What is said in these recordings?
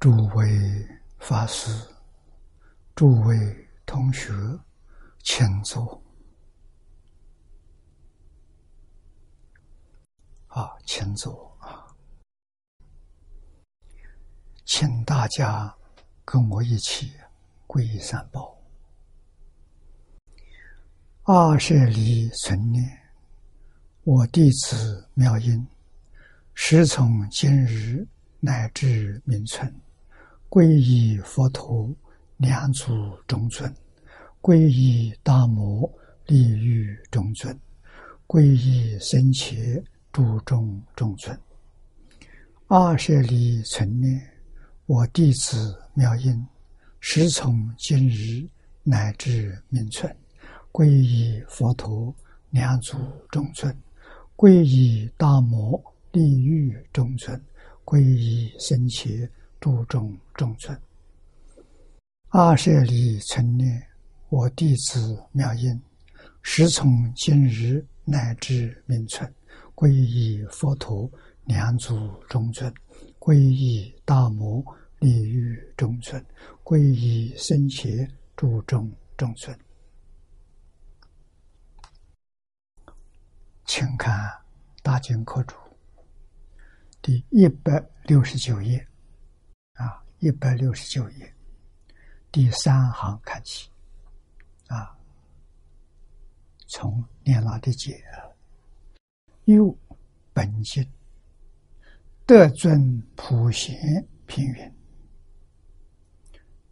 诸位法师、诸位同学，请坐。啊，请坐啊！请大家跟我一起皈依三宝。二舍离存念，我弟子妙音，时从今日乃至明存。皈依佛陀，两祖中尊；皈依大摩，利欲中尊；皈依僧伽，诸众中尊。阿舍利存念，我弟子妙音，时从今日乃至明存。皈依佛陀，两祖中尊；皈依大摩，利欲中尊；皈依僧伽。诸众中村，阿舍利存念，我弟子妙音，时从今日乃至明存，皈依佛陀，两祖中尊；皈依大摩，利欲中尊；皈依僧伽，诸众中尊。请看《大经科注》第一百六十九页。一百六十九页，第三行看起，啊，从念老的解，又本经德尊普贤平云，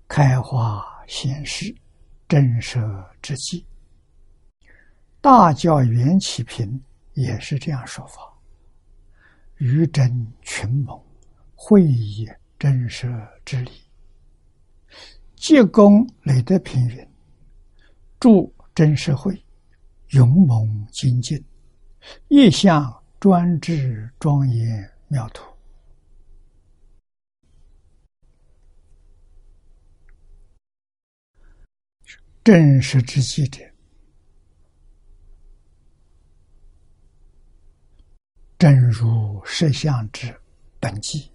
开化显示震慑之际，大教缘起品也是这样说法，愚真群蒙会意。真实之理，借功累德平云，助真社会，勇猛精进，一向专制庄严妙土，真实之记者，正如实相之本纪。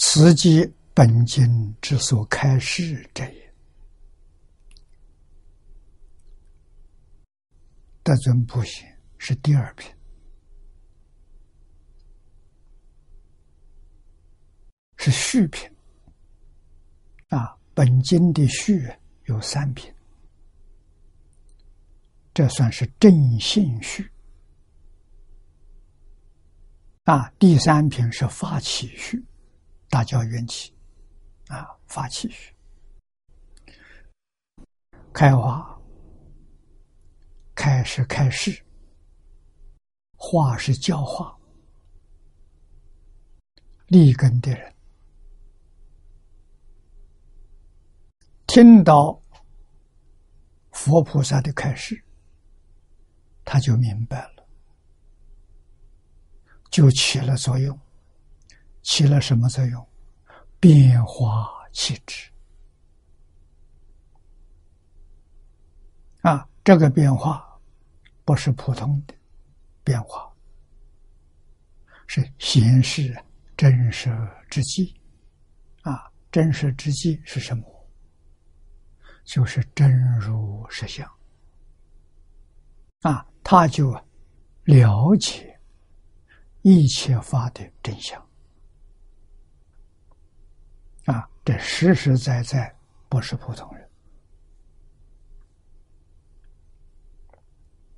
此即本经之所开示者也。德尊不行是第二品，是序品。啊，本经的序有三品，这算是正信序。啊，第三品是发起序。大教缘起，啊，发起序，开花，开是开示，化是教化，立根的人听到佛菩萨的开示，他就明白了，就起了作用。起了什么作用？变化气质啊！这个变化不是普通的变化，是显示真实之际啊！真实之际是什么？就是真如实相啊！他就了解一切法的真相。啊，这实实在在不是普通人。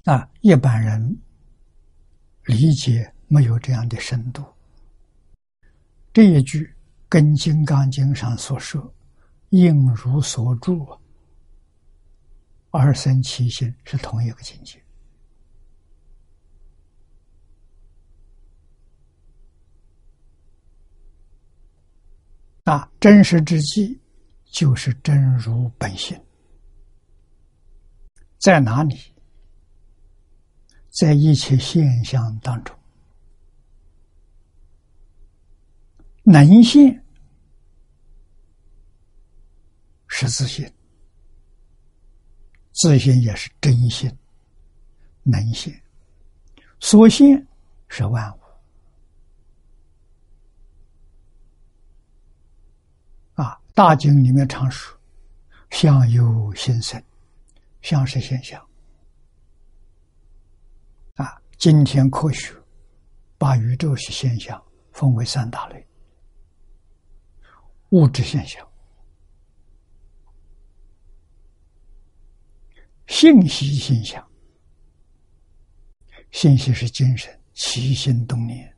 啊，一般人理解没有这样的深度。这一句跟《金刚经》上所说“应如所住，啊，二生其心”是同一个境界。啊，真实之际就是真如本性，在哪里？在一切现象当中，能现是自信，自信也是真心，能现所现是万物。大经里面常说：“相由心生，相是现象。”啊，今天科学把宇宙是现象分为三大类：物质现象、信息现象。信息是精神起心动念。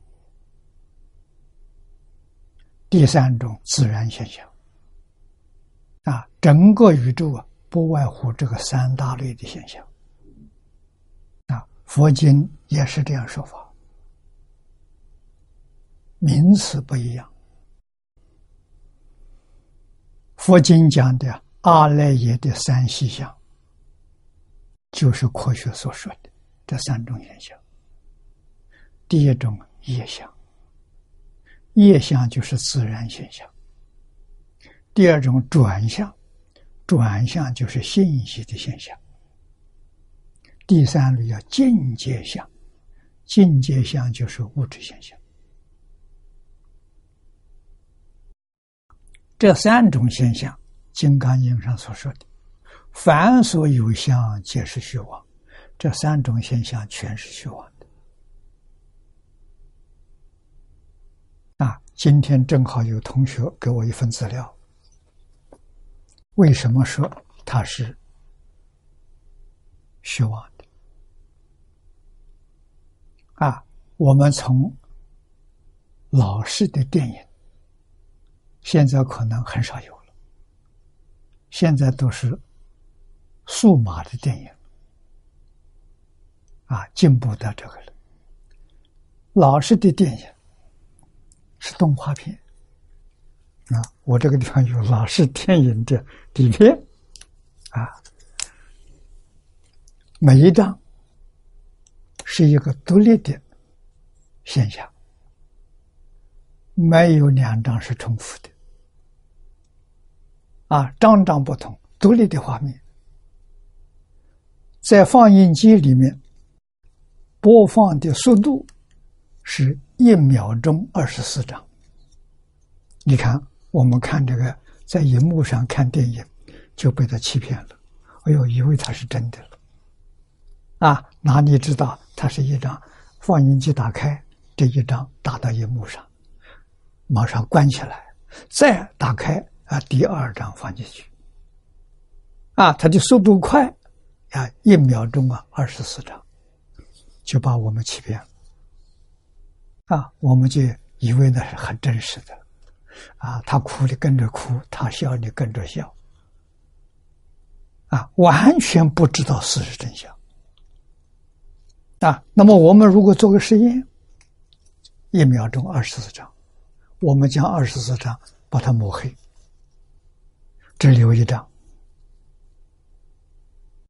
第三种自然现象，啊，整个宇宙啊，不外乎这个三大类的现象。啊，佛经也是这样说法，名词不一样。佛经讲的阿赖耶的三细相，就是科学所说的这三种现象。第一种业相。业相就是自然现象。第二种转向，转向就是信息的现象。第三类叫境界相，境界相就是物质现象。这三种现象，《金刚经》上所说的“凡所有相，皆是虚妄”，这三种现象全是虚妄的。啊。今天正好有同学给我一份资料，为什么说它是虚妄的？啊，我们从老式的电影，现在可能很少有了，现在都是数码的电影，啊，进步到这个了。老式的电影。是动画片啊！我这个地方有老式电影的底片啊，每一张是一个独立的现象，没有两张是重复的啊，张张不同，独立的画面，在放映机里面播放的速度是。一秒钟二十四张，你看，我们看这个在荧幕上看电影，就被他欺骗了。哎呦，以为它是真的了，啊，哪里知道它是一张放映机打开，这一张打到荧幕上，马上关起来，再打开啊，第二张放进去，啊，它的速度快，啊，一秒钟啊二十四张，就把我们欺骗了。啊，我们就以为那是很真实的，啊，他哭的跟着哭，他笑的跟着笑，啊，完全不知道事实真相。啊，那么我们如果做个实验，一秒钟二十四张，我们将二十四张把它抹黑，只留一张，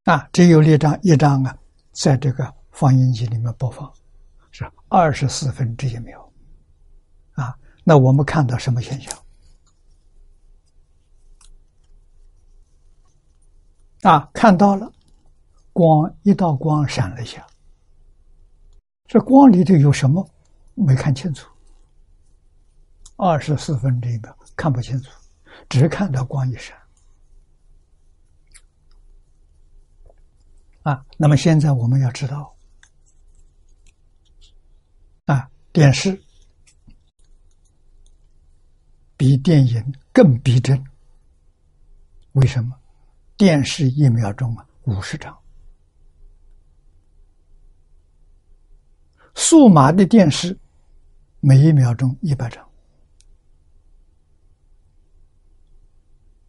啊，只有一张一张啊，在这个放映机里面播放。是二十四分之一秒，啊，那我们看到什么现象？啊，看到了，光一道光闪了一下，这光里头有什么？没看清楚。二十四分之一秒看不清楚，只看到光一闪。啊，那么现在我们要知道。啊电视比电影更逼真，为什么？电视一秒钟啊五十张，数码的电视每一秒钟一百张，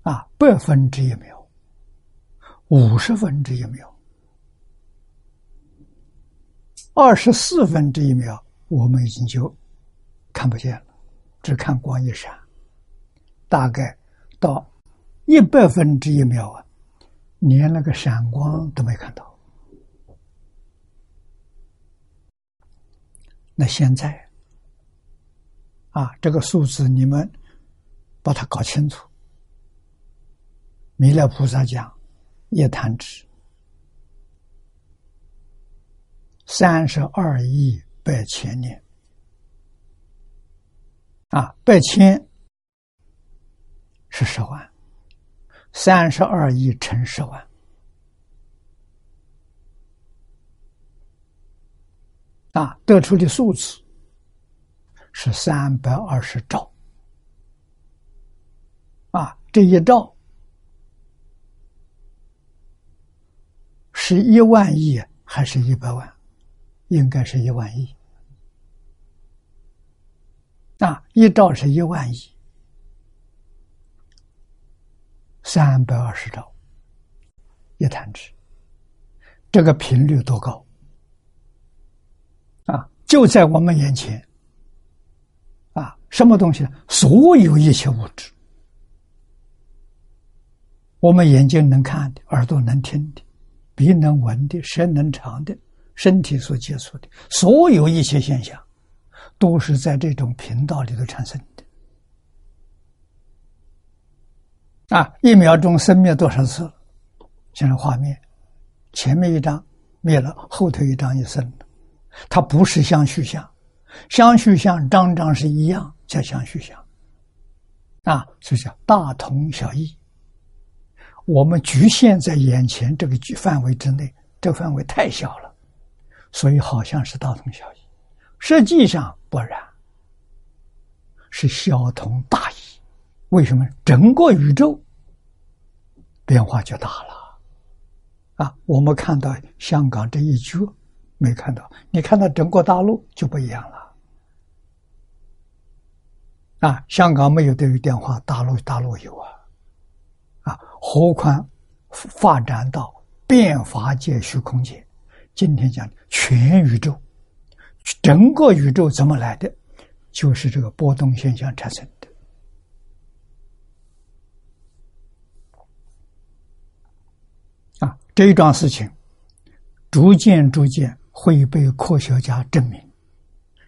啊，百分之一秒，五十分之一秒，二十四分之一秒。我们已经就看不见了，只看光一闪，大概到一百分之一秒啊，连那个闪光都没看到。那现在啊，这个数字你们把它搞清楚。弥勒菩萨讲一弹指三十二亿。百千年啊，百千是十万，三十二亿乘十万，啊，得出的数字是三百二十兆，啊，这一兆是一万亿还是一百万？应该是一万亿。啊，一兆是一万亿，三百二十兆一弹指，这个频率多高？啊，就在我们眼前。啊，什么东西呢？所有一切物质，我们眼睛能看的，耳朵能听的，鼻能闻的，舌能尝的，身体所接触的，所有一切现象。都是在这种频道里头产生的啊！一秒钟生灭多少次？现在画面，前面一张灭了，后头一张又生了。它不是相续相，相续相张张是一样，叫相续相啊，所以叫大同小异。我们局限在眼前这个范围之内，这个范围太小了，所以好像是大同小异。实际上不然，是小同大异。为什么？整个宇宙变化就大了啊！我们看到香港这一局没看到，你看到整个大陆就不一样了啊！香港没有这个变化，大陆大陆有啊啊！何况发展到变法界虚空界，今天讲全宇宙。整个宇宙怎么来的？就是这个波动现象产生的。啊，这一桩事情，逐渐逐渐会被科学家证明。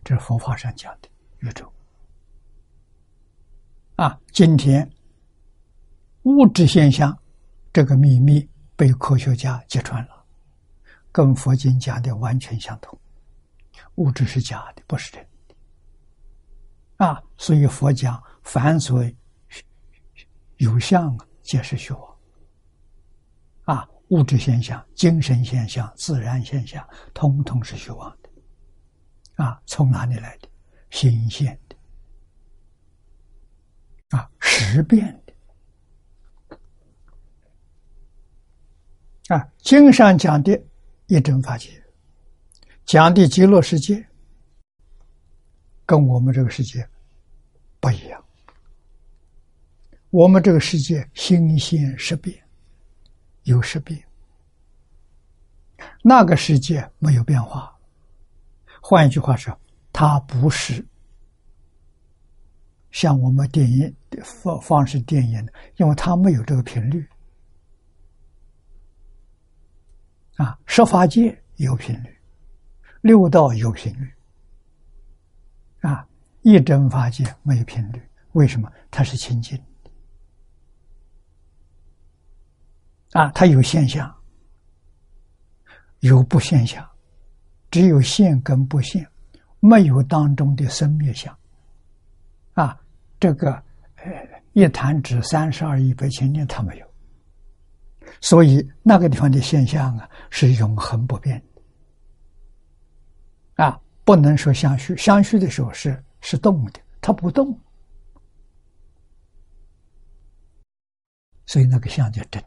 这是佛法上讲的宇宙。啊，今天物质现象这个秘密被科学家揭穿了，跟佛经讲的完全相同。物质是假的，不是真的啊！所以佛讲凡所有相，皆是虚妄！物质现象、精神现象、自然现象，通通是虚妄的啊！从哪里来的？新现的啊，实变的啊！经上讲的一真法界。讲的极乐世界跟我们这个世界不一样，我们这个世界心现识变，有识变，那个世界没有变化。换一句话说，它不是像我们电影放放式电影，因为它没有这个频率啊，十法界有频率。六道有频率，啊，一真法界没有频率，为什么？它是清净啊，它有现象，有不现象，只有现跟不现，没有当中的生灭相，啊，这个呃一弹指三十二亿百千年，它没有，所以那个地方的现象啊，是永恒不变的。啊，不能说相续，相续的时候是是动的，它不动，所以那个相就真，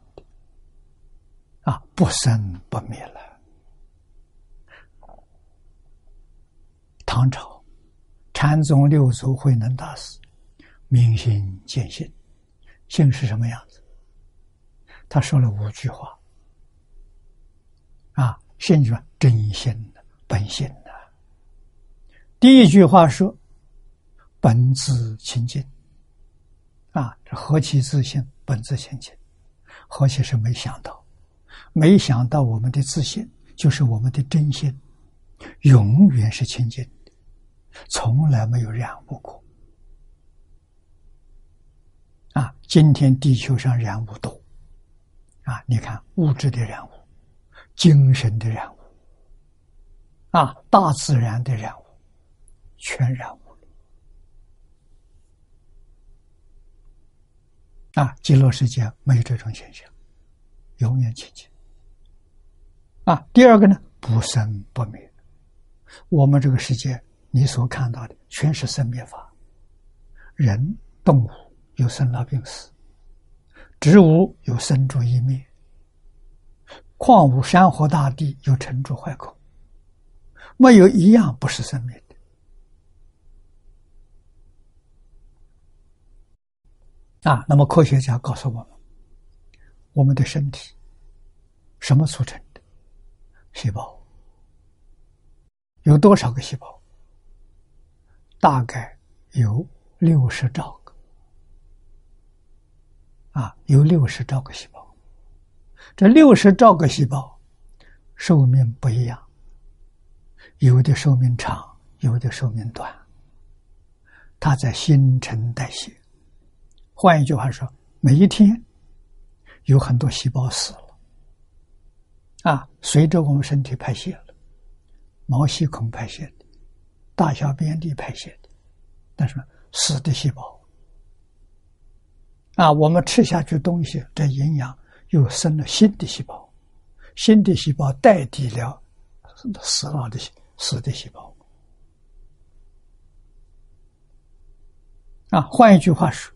啊，不生不灭了。唐朝禅宗六祖慧能大师明心见性，性是什么样子？他说了五句话，啊，性就说真心的本性。第一句话说：“本自清净。”啊，这何其自信，本自清净，何其是没想到，没想到我们的自信就是我们的真心，永远是清净的，从来没有染污过。啊，今天地球上染污多，啊，你看物质的染污，精神的染污，啊，大自然的染污。全染污了啊，极乐世界没有这种现象，永远清净。啊，第二个呢，不生不灭。我们这个世界，你所看到的全是生灭法，人、动物有生老病死，植物有生住异灭，矿物、山河、大地有成住坏空，没有一样不是生灭的。啊，那么科学家告诉我们，我们的身体什么组成的？细胞。有多少个细胞？大概有六十兆个。啊，有六十兆个细胞。这六十兆个细胞寿命不一样，有的寿命长，有的寿命短。它在新陈代谢。换一句话说，每一天有很多细胞死了，啊，随着我们身体排泄了，毛细孔排泄的，大小便里排泄的，但是死的细胞，啊，我们吃下去东西，这营养又生了新的细胞，新的细胞代替了死了的死的细胞，啊，换一句话说。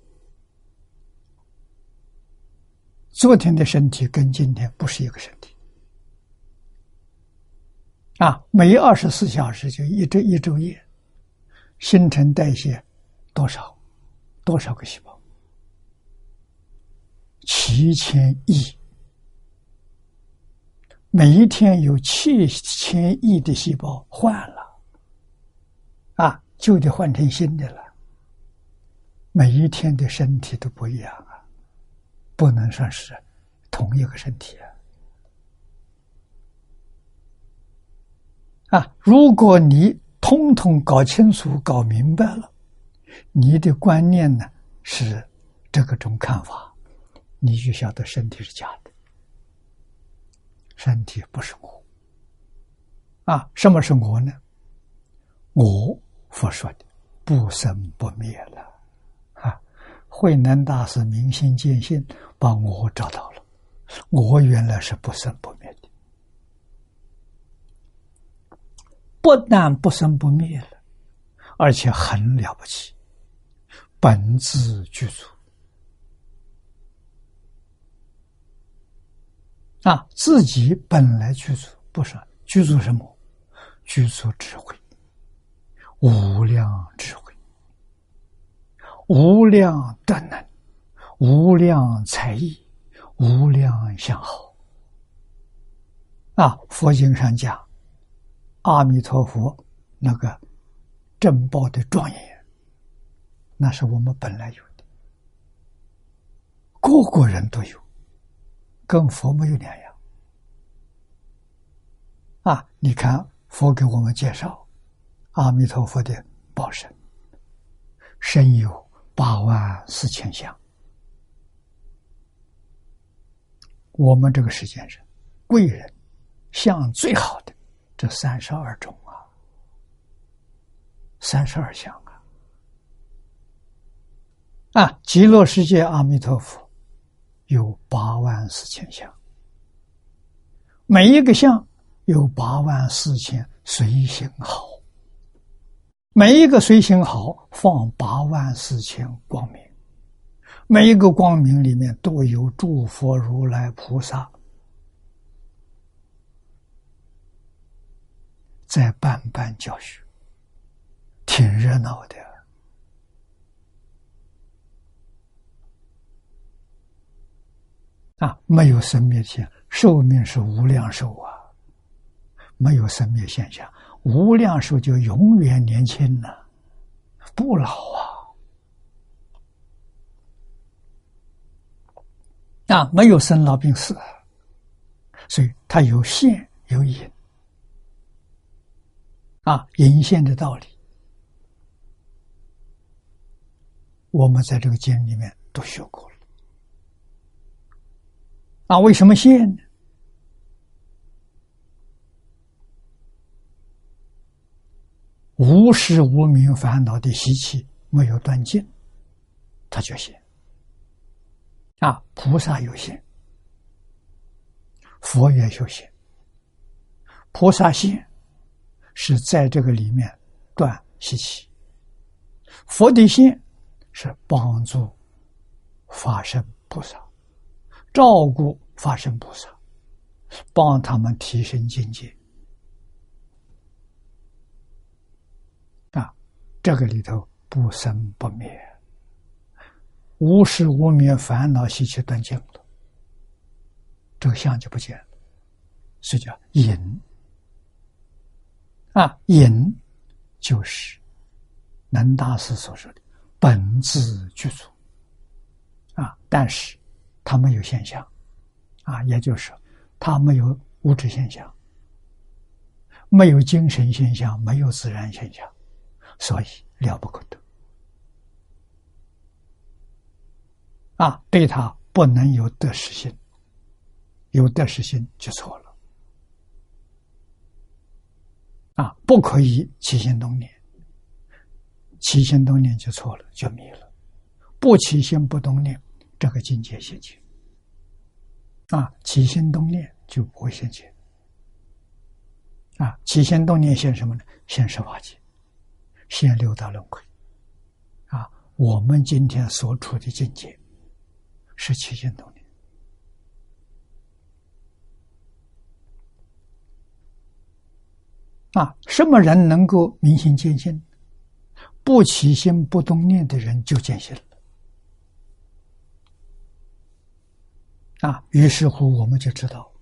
昨天的身体跟今天不是一个身体啊！每二十四小时就一周一昼夜，新陈代谢多少多少个细胞？七千亿，每一天有七千亿的细胞换了啊，旧的换成新的了。每一天的身体都不一样。不能算是同一个身体啊！如果你通通搞清楚、搞明白了，你的观念呢是这个种看法，你就晓得身体是假的，身体不是我。啊，什么是我呢？我佛说的不生不灭了。慧能大师明心见性，把我找到了。我原来是不生不灭的，不但不生不灭了，而且很了不起，本自具足。啊，自己本来具足，不是具足什么？具足智慧，无量智慧。无量德能，无量才艺，无量相好。啊，佛经上讲，阿弥陀佛那个正报的庄严，那是我们本来有的，个个人都有，跟佛没有两样。啊，你看佛给我们介绍阿弥陀佛的报身，身有。八万四千相，我们这个世界上，贵人相最好的这三十二种啊，三十二相啊，啊，极乐世界阿弥陀佛有八万四千相，每一个相有八万四千随行好。每一个随行好放八万四千光明，每一个光明里面都有诸佛如来菩萨在办办教学，挺热闹的啊！没有生灭现寿命是无量寿啊，没有生灭现象。无量寿就永远年轻呢，不老啊！啊，没有生老病死，所以它有现有隐啊，隐现的道理，我们在这个经里面都学过了。啊，为什么现呢？无时无名烦恼的习气没有断尽，他就行。啊，菩萨有心，佛也有限。菩萨心是在这个里面断习气，佛的心是帮助法身菩萨，照顾法身菩萨，帮他们提升境界。啊，这个里头不生不灭，无始无灭，烦恼习气断尽了，这个相就不见了，是叫隐。啊，隐就是南大师所说的本自具足。啊，但是它没有现象。啊，也就是说，它没有物质现象，没有精神现象，没有自然现象，所以了不可得啊，对他不能有得失心，有得失心就错了。啊，不可以起心动念，起心动念就错了，就迷了。不起心不动念，这个境界现前。啊，起心动念就不会现前。啊，起心动念现什么呢？现十法界，现六道轮回。啊，我们今天所处的境界是起心动念。啊，什么人能够明心见性？不起心不动念的人就见性了。啊，于是乎我们就知道，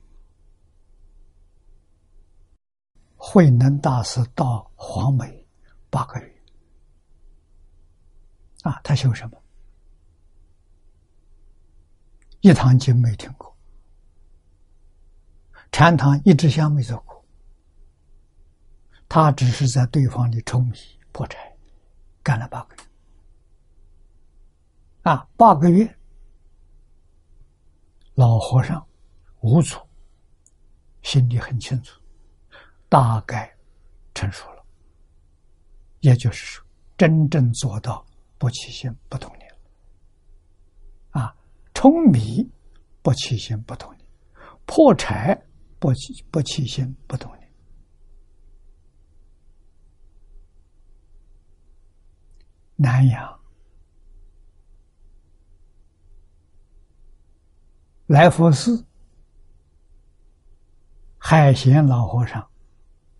慧能大师到黄梅八个月，啊，他修什么？一堂经没听过，禅堂一支香没走过。他只是在对方的冲米破柴，干了八个月。啊，八个月，老和尚无阻，心里很清楚，大概成熟了。也就是说，真正做到不起心不动念。啊，冲米不起心不动念，破柴不起不起心不动念。南阳来佛寺，海贤老和尚，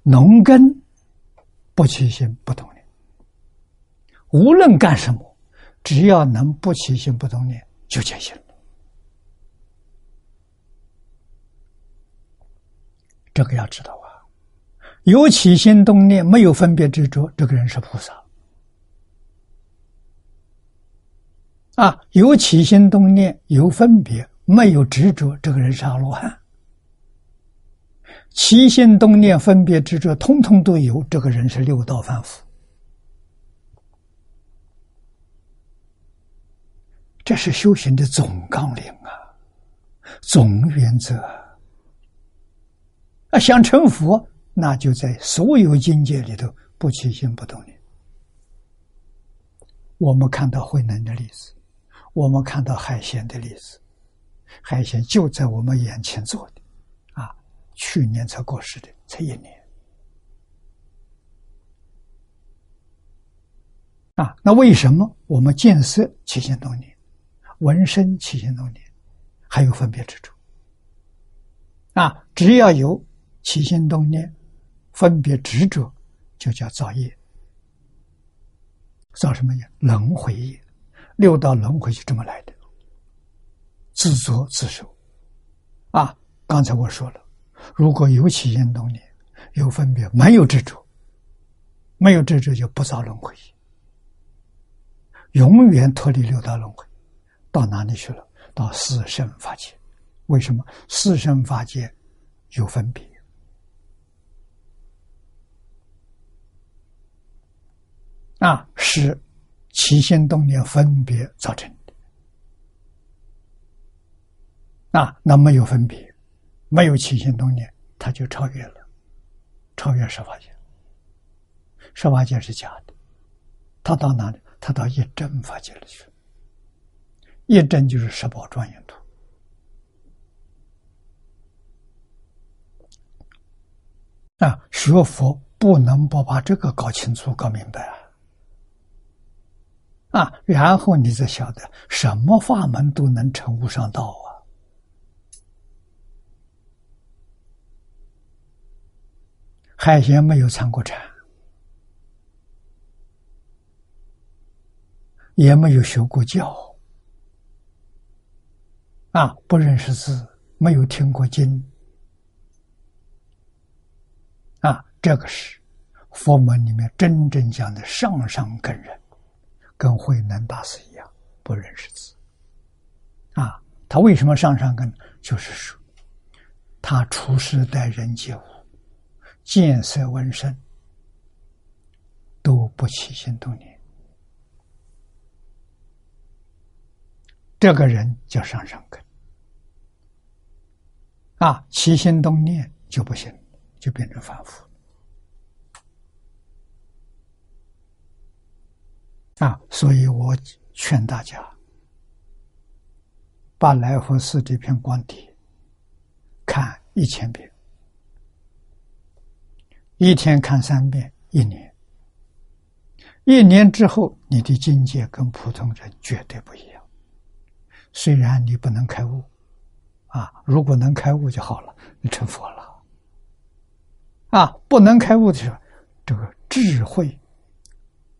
农耕不起心不动，无论干什么，只要能不起心不动念，就见行了。这个要知道啊，有起心动念，没有分别执着，这个人是菩萨。啊，有起心动念，有分别，没有执着，这个人是阿罗汉。起心动念、分别执着，通通都有，这个人是六道凡夫。这是修行的总纲领啊，总原则啊。想成佛，那就在所有境界里头不起心不动念。我们看到慧能的例子。我们看到海贤的例子，海贤就在我们眼前做的，啊，去年才过世的，才一年，啊，那为什么我们见色起心动念，闻声起心动念，还有分别之处？啊，只要有起心动念、分别执着，就叫造业，造什么业？轮回业。六道轮回就这么来的，自作自受。啊，刚才我说了，如果有起心动念，有分别，没有执着，没有执着就不造轮回，永远脱离六道轮回，到哪里去了？到四圣法界。为什么四圣法界有分别？啊，是。起心动念分别造成的啊，那没有分别，没有起心动念，他就超越了，超越十法界。十法界是假的，他到哪里？他到一真法界里去了。一针就是十宝庄严图。啊，学佛不能不把这个搞清楚、搞明白啊！啊，然后你才晓得什么法门都能成无上道啊！海贤没有参过禅，也没有学过教，啊，不认识字，没有听过经。啊这个是佛门里面真正讲的上上根人，跟慧能大师一样，不认识字。啊，他为什么上上根？就是说，他处世待人接物，见色闻声都不起心动念，这个人叫上上根。啊，起心动念就不行，就变成凡夫。啊，所以我劝大家把来佛寺这篇光碟看一千遍，一天看三遍，一年，一年之后，你的境界跟普通人绝对不一样。虽然你不能开悟，啊，如果能开悟就好了，你成佛了。啊，不能开悟的时候，这个智慧、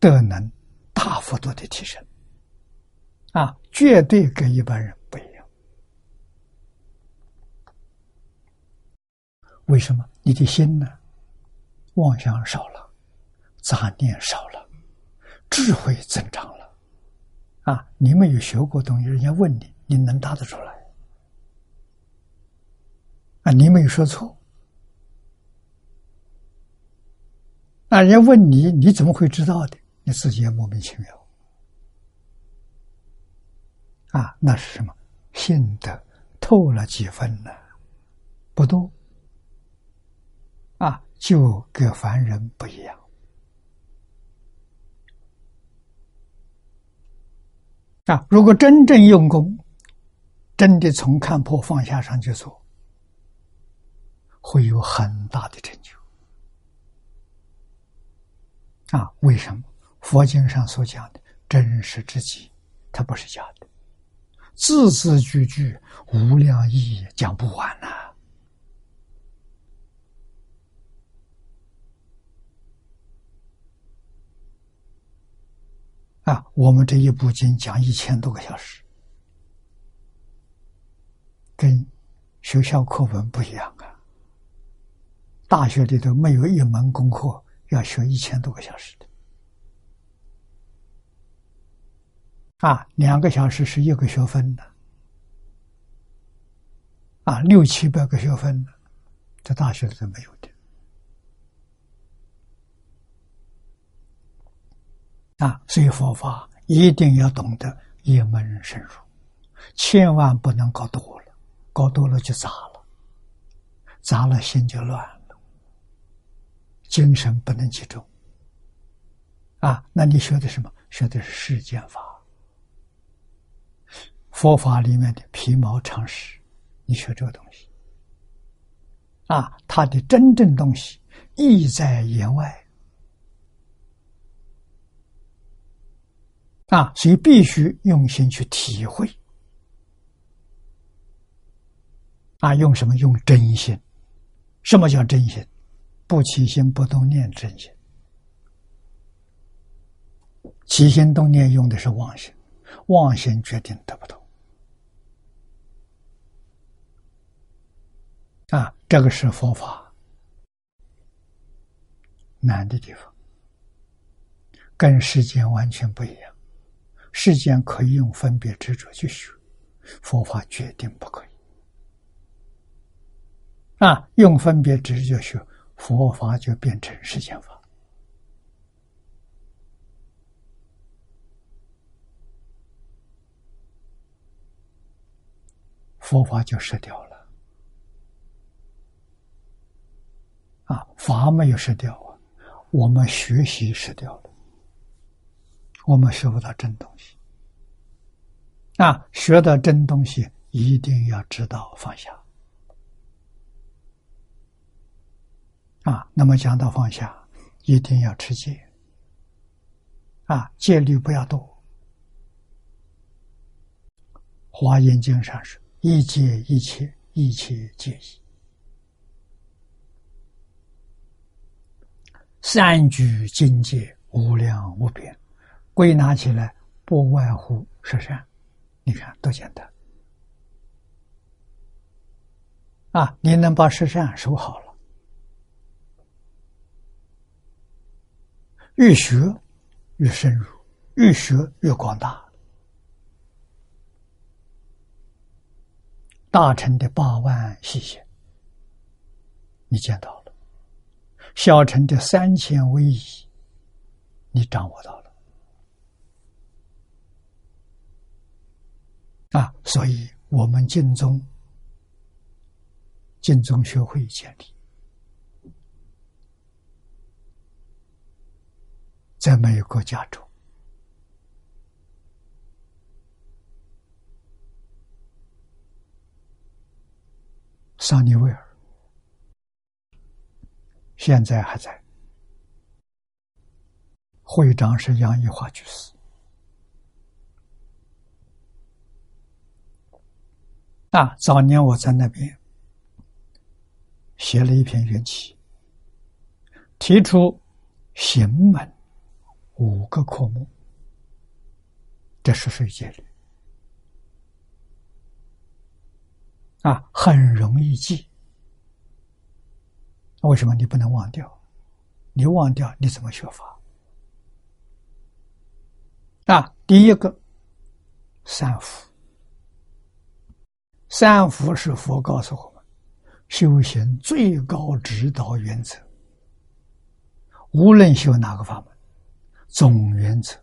的能。大幅度的提升，啊，绝对跟一般人不一样。为什么？你的心呢？妄想少了，杂念少了，智慧增长。啊，你没有学过东西，人家问你，你能答得出来？啊，你没有说错。啊，人家问你，你怎么会知道的？你自己也莫名其妙啊！那是什么？信得透了几分呢？不多啊，就跟凡人不一样啊！如果真正用功，真的从看破放下上去做，会有很大的成就啊！为什么？佛经上所讲的真实之极，它不是假的，字字句句无量意义，讲不完呐！啊我们这一部经讲一千多个小时，跟学校课文不一样啊！大学里头没有一门功课要学一千多个小时的。啊，两个小时是一个学分的，啊，六七百个学分的，在大学里头没有的。啊，所以佛法一定要懂得一门深入，千万不能搞多了，搞多了就杂了，杂了心就乱了，精神不能集中。啊，那你学的什么？学的是世间法。佛法里面的皮毛常识，你学这个东西，啊，它的真正东西意在言外，啊，所以必须用心去体会，啊，用什么？用真心。什么叫真心？不起心不动念，真心。起心动念用的是妄心，妄心决定得不到。啊，这个是佛法难的地方，跟世间完全不一样。世间可以用分别执着去学，佛法决定不可以。啊，用分别执着学佛法，就变成世间法，佛法就失掉了。啊，法没有失掉啊，我们学习失掉了，我们学不到真东西。啊，学到真东西，一定要知道放下。啊，那么讲到放下，一定要持戒。啊，戒律不要多。华严经上说一戒一切，一切戒意。三聚境界无量无边，归纳起来不外乎十善。你看多简单啊！你能把十善守好了，越学越深入，越学越广大。大乘的八万细节，你见到了；小乘的三千威仪，你掌握到了。啊，所以我们晋宗、晋宗学会建立，在美国加州。桑尼威尔现在还在，会长是杨一华居士。啊，早年我在那边写了一篇缘起，提出行门五个科目，这是谁戒律？啊，很容易记。为什么你不能忘掉？你忘掉，你怎么学法？啊，第一个三福，三福是佛告诉我们修行最高指导原则。无论修哪个法门，总原则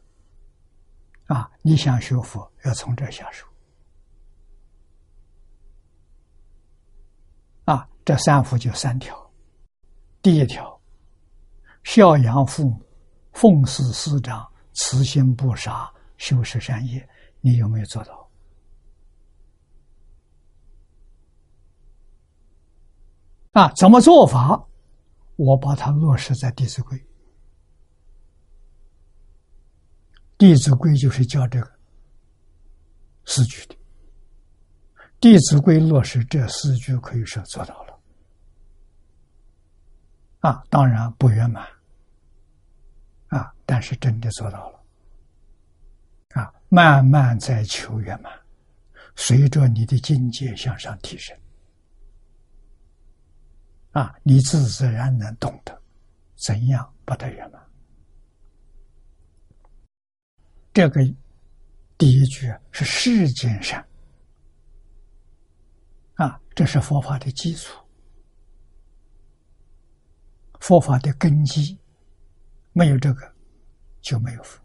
啊，你想学佛，要从这下手。啊，这三福就三条。第一条，孝养父母，奉事师长，慈心不杀，修持善业，你有没有做到？啊，怎么做法？我把它落实在《弟子规》。《弟子规》就是教这个四句的。《弟子规》落实这四句，可以说做到了。啊，当然不圆满，啊，但是真的做到了。啊，慢慢在求圆满，随着你的境界向上提升，啊，你自自然能懂得怎样把它圆满。这个第一句是世间善。啊，这是佛法的基础，佛法的根基，没有这个就没有佛。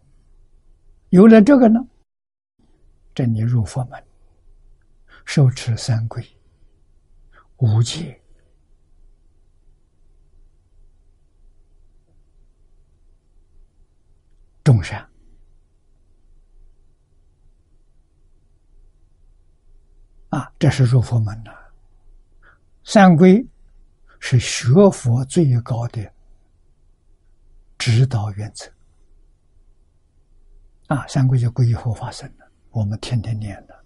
有了这个呢，这你入佛门，受持三规，无戒，众善。啊，这是入佛门呐。三规是学佛最高的指导原则。啊，三规就皈依佛法僧了，我们天天念的。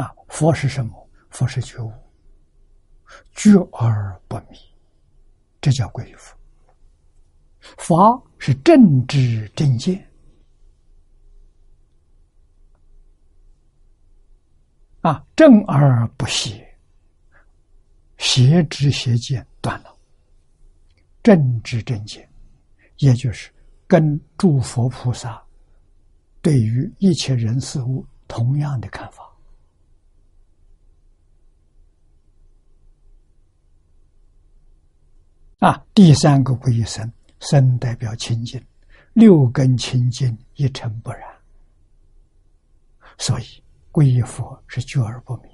啊，佛是什么？佛是觉悟，觉而不迷，这叫皈依佛。法是正知正见。啊，正而不邪，邪知邪见断了，正知正见，也就是跟诸佛菩萨对于一切人事物同样的看法。啊，第三个皈依僧，僧代表清净，六根清净，一尘不染，所以。皈依佛是觉而不迷，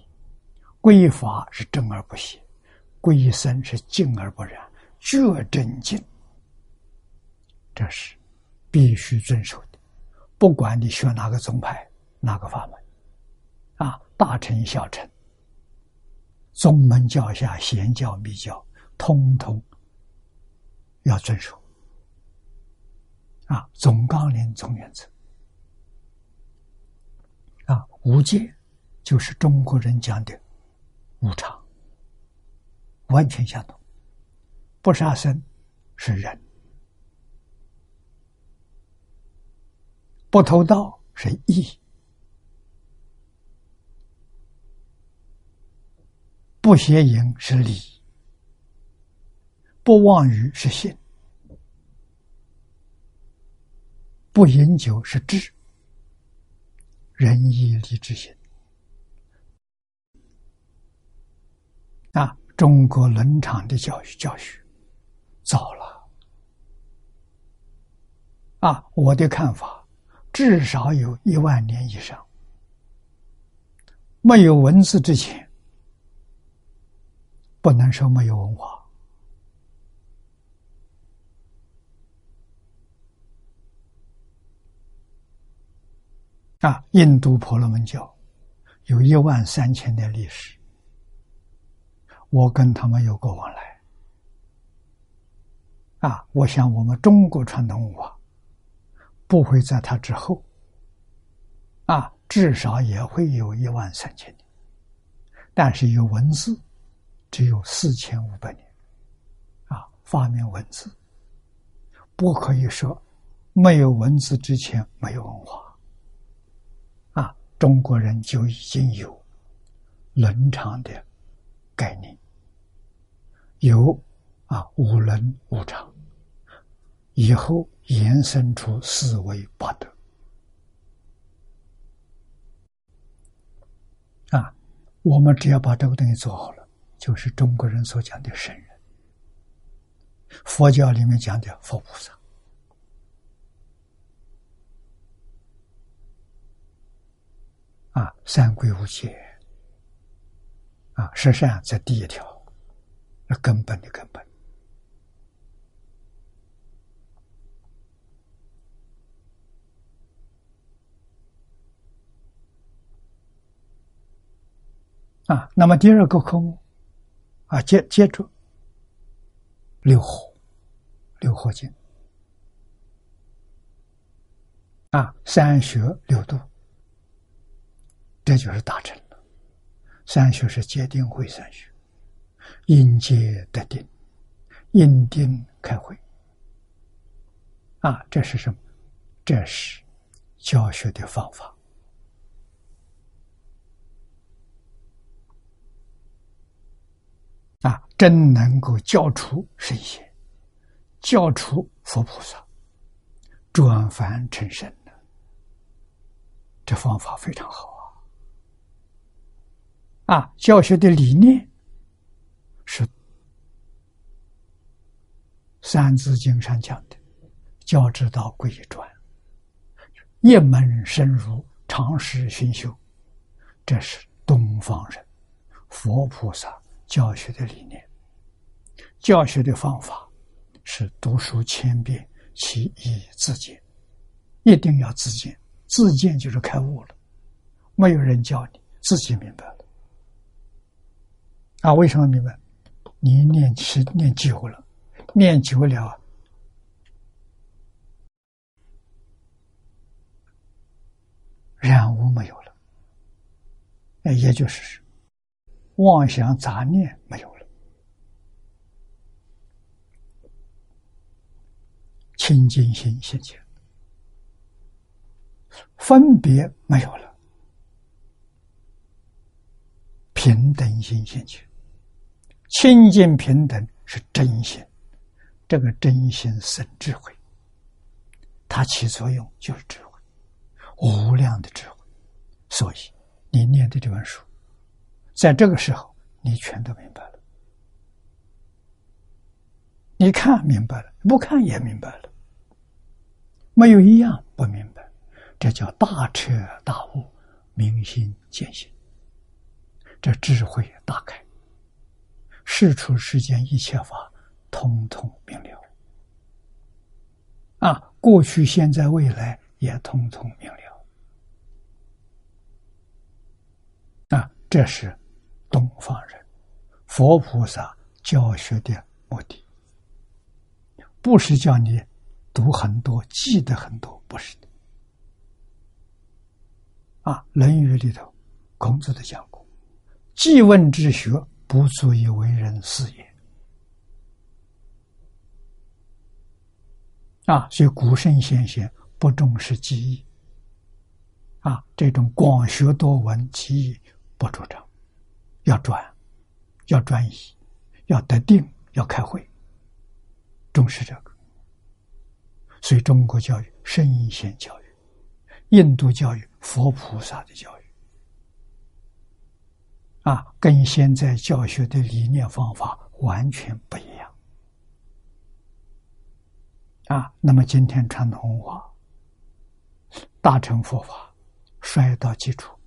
皈依法是正而不邪，皈依僧是净而不染，觉正净，这是必须遵守的。不管你学哪个宗派，哪个法门？啊，大乘小乘，宗门教下贤教密教，通通要遵守。啊，总纲领、总原则。啊，无戒就是中国人讲的无常，完全相同。不杀生是人，不偷盗是义。不邪淫是礼，不妄语是信，不饮酒是智，仁义礼智信。啊，中国伦常的教育教学早了。啊，我的看法，至少有一万年以上，没有文字之前。不能说没有文化啊！印度婆罗门教有一万三千年历史，我跟他们有过往来啊！我想我们中国传统文化不会在他之后啊，至少也会有一万三千年，但是有文字。只有四千五百年，啊！发明文字，不可以说没有文字之前没有文化，中国人就已经有伦常的概念，有啊五伦五常，以后延伸出四维八德，啊！我们只要把这个东西做好了。就是中国人所讲的圣人，佛教里面讲的佛菩萨，啊，三归五戒，啊，十善这第一条，那根本的根本，啊，那么第二个科目。啊，接接着六火，六火经啊，三学六度，这就是大成了。三学是戒定慧三学，因戒得定，因定开慧。啊，这是什么？这是教学的方法。啊，真能够教出神仙，教出佛菩萨，转凡成圣的，这方法非常好啊！教学的理念是《三字经》上讲的“教之道，贵以专”，一门深入，长时熏修，这是东方人佛菩萨。教学的理念，教学的方法是读书千遍，其义自见。一定要自见，自见就是开悟了。没有人教你，自己明白。啊，为什么明白？你念是念久了，念久了，染污没有了。哎，也就是。妄想杂念没有了，清净心现前，分别没有了，平等心现前，清净平等是真心，这个真心生智慧，它起作用就是智慧，无量的智慧，所以你念的这本书。在这个时候，你全都明白了。你看明白了，不看也明白了，没有一样不明白。这叫大彻大悟、明心见性，这智慧大开，世出世间一切法，通通明了。啊，过去、现在、未来也通通明了。啊这是东方人佛菩萨教学的目的，不是叫你读很多、记得很多，不是的。啊，《论语》里头，孔子都讲过：“记问之学，不足以为人师也。”啊，所以古圣先贤不重视记忆。啊，这种广学多闻、记忆不主张，要专，要专一，要得定，要开会，重视这个。所以中国教育圣贤教育，印度教育佛菩萨的教育，啊，跟现在教学的理念方法完全不一样。啊，那么今天传统文化大乘佛法。摔到基础，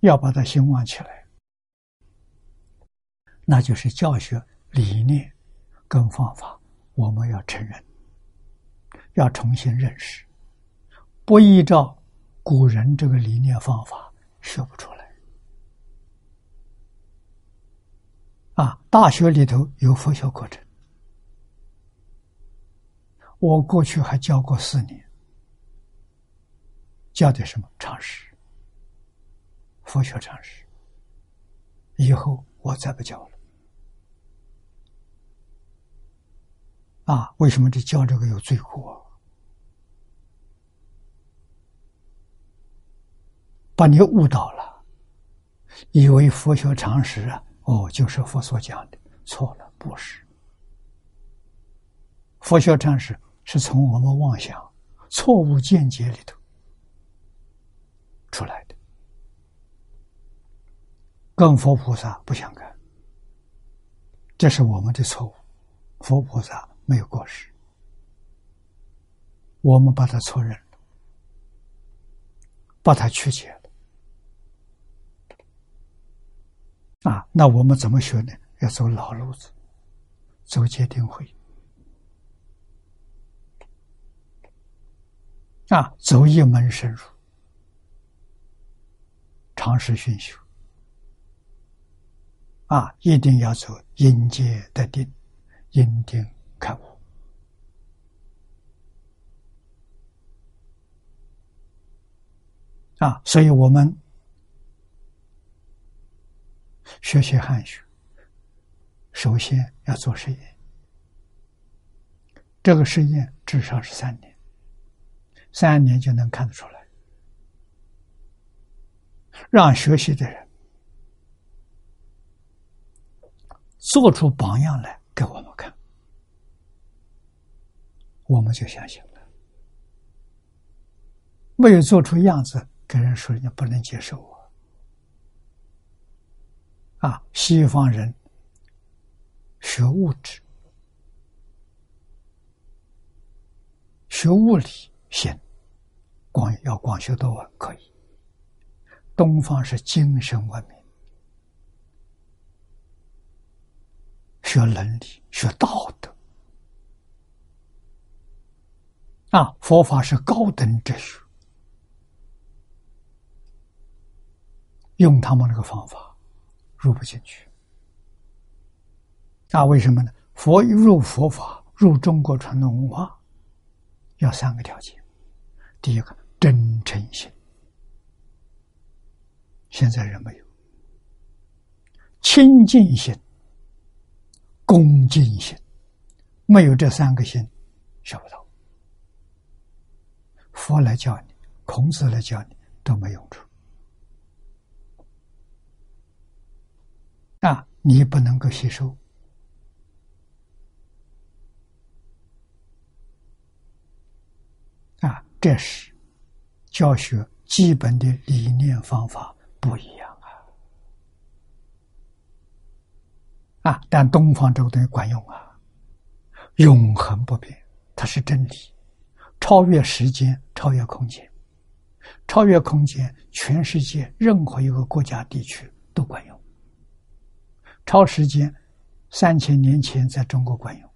要把它兴旺起来，那就是教学理念跟方法，我们要承认，要重新认识，不依照古人这个理念方法学不出来。啊，大学里头有佛学课程，我过去还教过四年。教的什么常识？佛学常识。以后我再不教了。啊，为什么这教这个有罪过？把你误导了，以为佛学常识啊，哦，就是佛所讲的，错了，不是。佛学常识是从我们妄想、错误见解里头。出来的，跟佛菩萨不相干，这是我们的错误。佛菩萨没有过失，我们把他错认了，把他曲解了。啊，那我们怎么学呢？要走老路子，走戒定慧，啊，走一门深入。尝试熏修啊，一定要走阴界的定，阴定开悟啊！所以我们学习汉学，首先要做实验，这个实验至少是三年，三年就能看得出来。让学习的人做出榜样来给我们看，我们就相信了。没有做出样子给人说，人家不能接受我。啊，西方人学物质、学物理行，光要光学多闻可以。东方是精神文明，学伦理，学道德，啊，佛法是高等哲学，用他们那个方法入不进去，那，为什么呢？佛入佛法，入中国传统文化，要三个条件，第一个真诚心。现在人没有清净心、恭敬心，没有这三个心，学不到。佛来教你，孔子来教你，都没用处。啊，你不能够吸收。啊，这是教学基本的理念方法。不一样啊！啊，但东方这个东西管用啊，永恒不变，它是真理，超越时间，超越空间，超越空间，全世界任何一个国家地区都管用。超时间，三千年前在中国管用，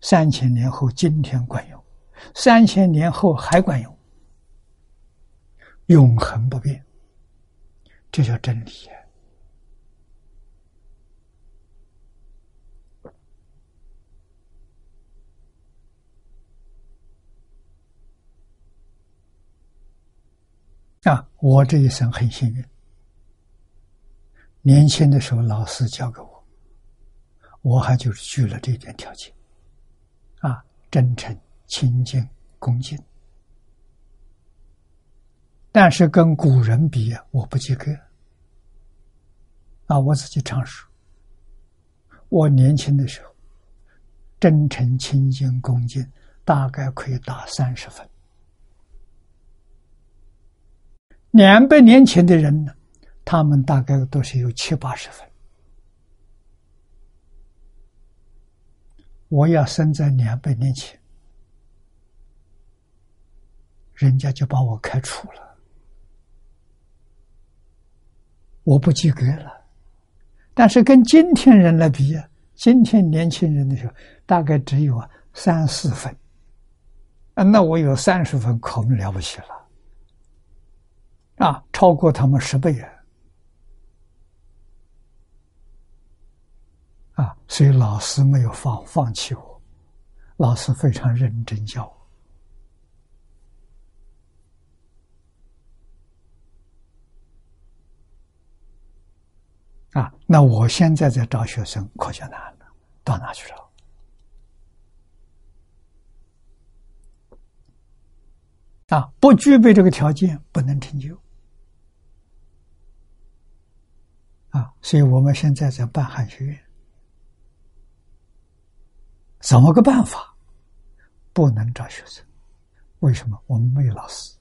三千年后今天管用，三千年后还管用，永恒不变。这叫真理啊！我这一生很幸运，年轻的时候老师教给我，我还就是具了这点条件啊：真诚、亲近、恭敬。但是跟古人比，我不及格。啊，我自己常说，我年轻的时候，真诚、亲近、恭敬，大概可以打三十分。两百年前的人呢，他们大概都是有七八十分。我要生在两百年前，人家就把我开除了。我不及格了，但是跟今天人来比啊，今天年轻人的时候大概只有三四分，啊，那我有三十分可了不起了，啊，超过他们十倍啊！啊，所以老师没有放放弃我，老师非常认真教我。啊，那我现在在招学生，可就难了，到哪去找？啊，不具备这个条件，不能成就。啊，所以我们现在在办汉学院，怎么个办法？不能招学生，为什么？我们没有老师。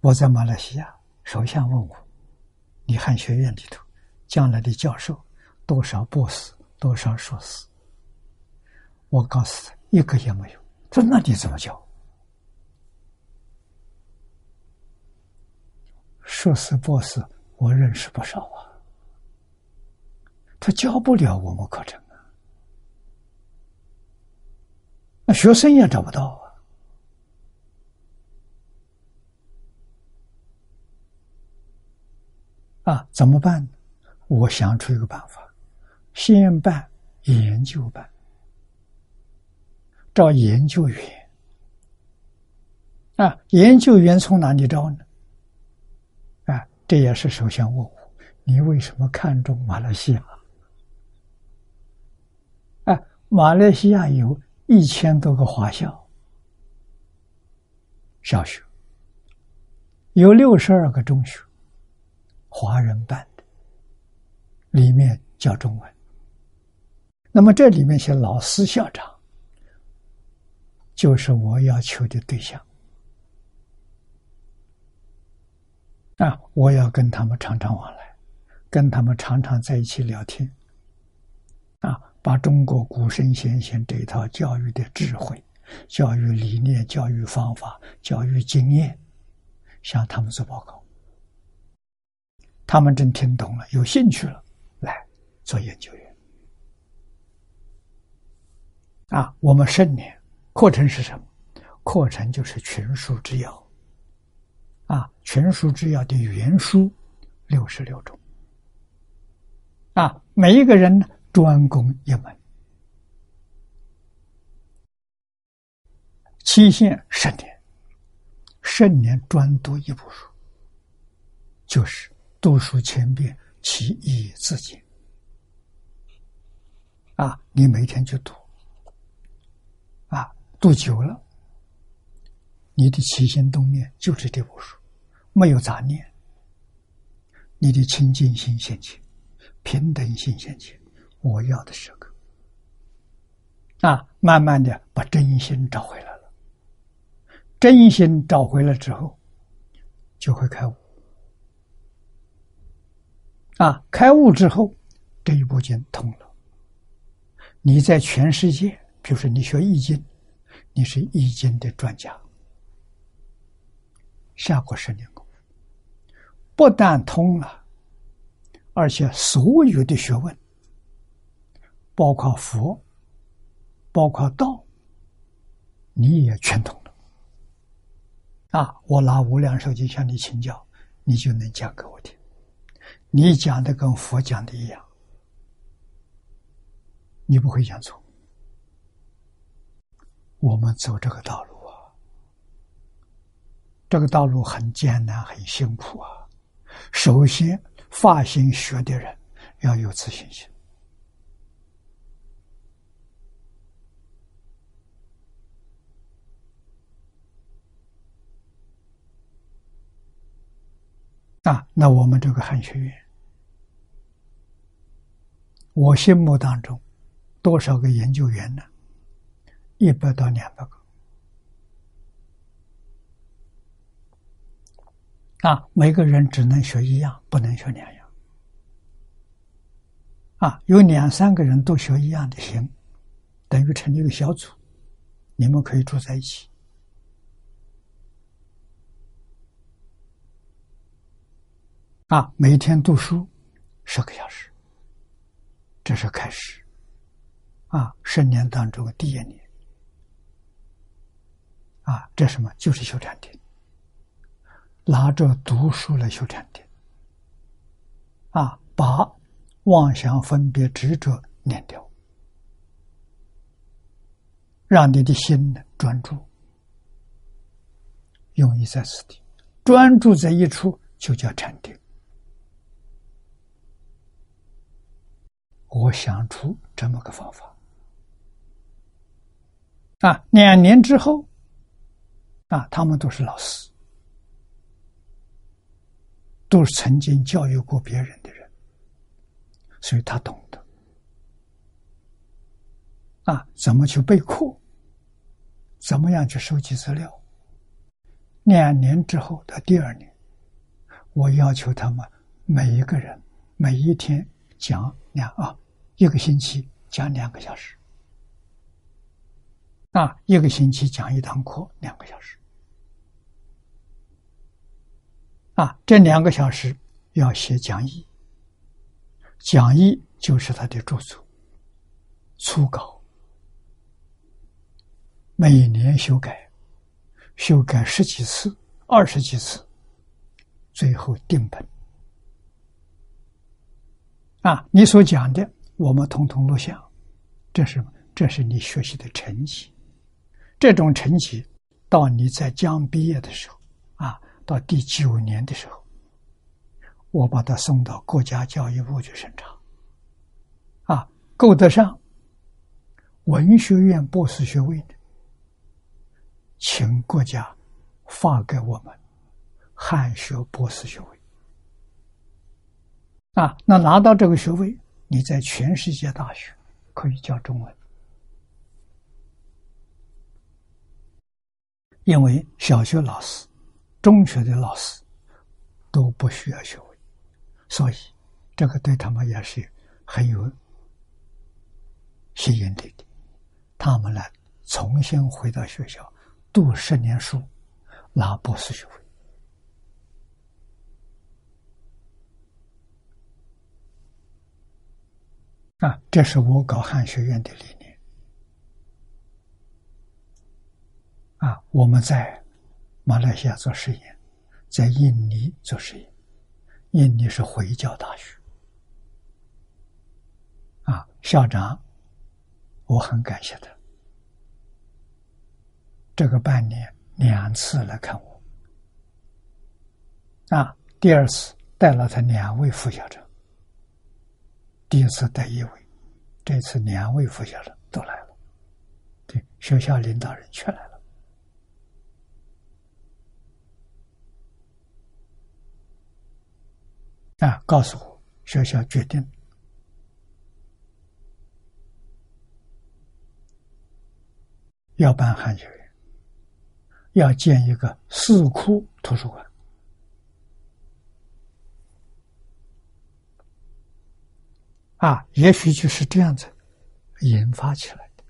我在马来西亚，首相问我：“你汉学院里头将来的教授多少博士，多少硕士？”我告诉他：“一个也没有。”他说：“那你怎么教？”硕士、博士，我认识不少啊。他教不了我们课程啊，那学生也找不到啊。啊，怎么办呢？我想出一个办法，先办研究班，招研究员。啊，研究员从哪里招呢？啊，这也是首先问我，你为什么看中马来西亚？马来西亚有一千多个华校，小学有六十二个中学。华人办的，里面教中文。那么这里面写老师、校长，就是我要求的对象。啊，我要跟他们常常往来，跟他们常常在一起聊天。把中国古圣先贤这一套教育的智慧、教育理念、教育方法、教育经验，向他们做报告。他们真听懂了，有兴趣了，来做研究员。啊，我们圣年课程是什么？课程就是群书之要。啊，群书之要的原书六十六种。啊，每一个人呢专攻一门，期限十年，十年专读一部书，就是。读书千遍，其义自见。啊，你每天去读，啊，读久了，你的起心动念就是这部书，没有杂念，你的清净心现前，平等心现前，我要的时刻。啊，慢慢的把真心找回来了，真心找回来之后，就会开悟。啊，开悟之后，这一部经通了。你在全世界，比如说你学易经，你是易经的专家，下过十年功夫，不但通了，而且所有的学问，包括佛，包括道，你也全通了。啊，我拿无量寿经向你请教，你就能讲给我听。你讲的跟佛讲的一样，你不会讲错。我们走这个道路啊，这个道路很艰难，很辛苦啊。首先，发心学的人要有自信心啊。那我们这个汉学院，我心目当中多少个研究员呢？一百到两百个啊！每个人只能学一样，不能学两样。啊，有两三个人都学一样的行，等于成立一个小组，你们可以住在一起。啊，每天读书十个小时，这是开始。啊，十年当中的第一年。啊，这什么？就是修禅定，拿着读书来修禅定，啊，把妄想、分别、执着念掉，让你的心呢专注，用意在此地，专注在一处就叫禅定。我想出这么个方法，啊，两年之后。啊，他们都是老师，都是曾经教育过别人的人，所以他懂得啊，怎么去备课，怎么样去收集资料。两年之后的第二年，我要求他们每一个人每一天讲两啊，一个星期讲两个小时，啊，一个星期讲一堂课两个小时。啊，这两个小时要写讲义，讲义就是他的著作，初稿，每年修改，修改十几次、二十几次，最后定本。啊，你所讲的，我们统统录像，这是这是你学习的成绩，这种成绩，到你在将毕业的时候，啊。到第九年的时候，我把他送到国家教育部去审查，啊，够得上文学院博士学位的，请国家发给我们汉学博士学位，啊，那拿到这个学位，你在全世界大学可以教中文，因为小学老师。中学的老师都不需要学位，所以这个对他们也是很有吸引力的。他们呢，重新回到学校读十年书，拿博士学位。啊，这是我搞汉学院的理念。啊，我们在。马来西亚做实验，在印尼做实验。印尼是回教大学，啊，校长，我很感谢他。这个半年两次来看我，啊，第二次带了他两位副校长，第一次带一位，这次两位副校长都来了，对，学校领导人全来了。啊！告诉我，学校决定要办汉学院，要建一个四库图书馆。啊，也许就是这样子引发起来的。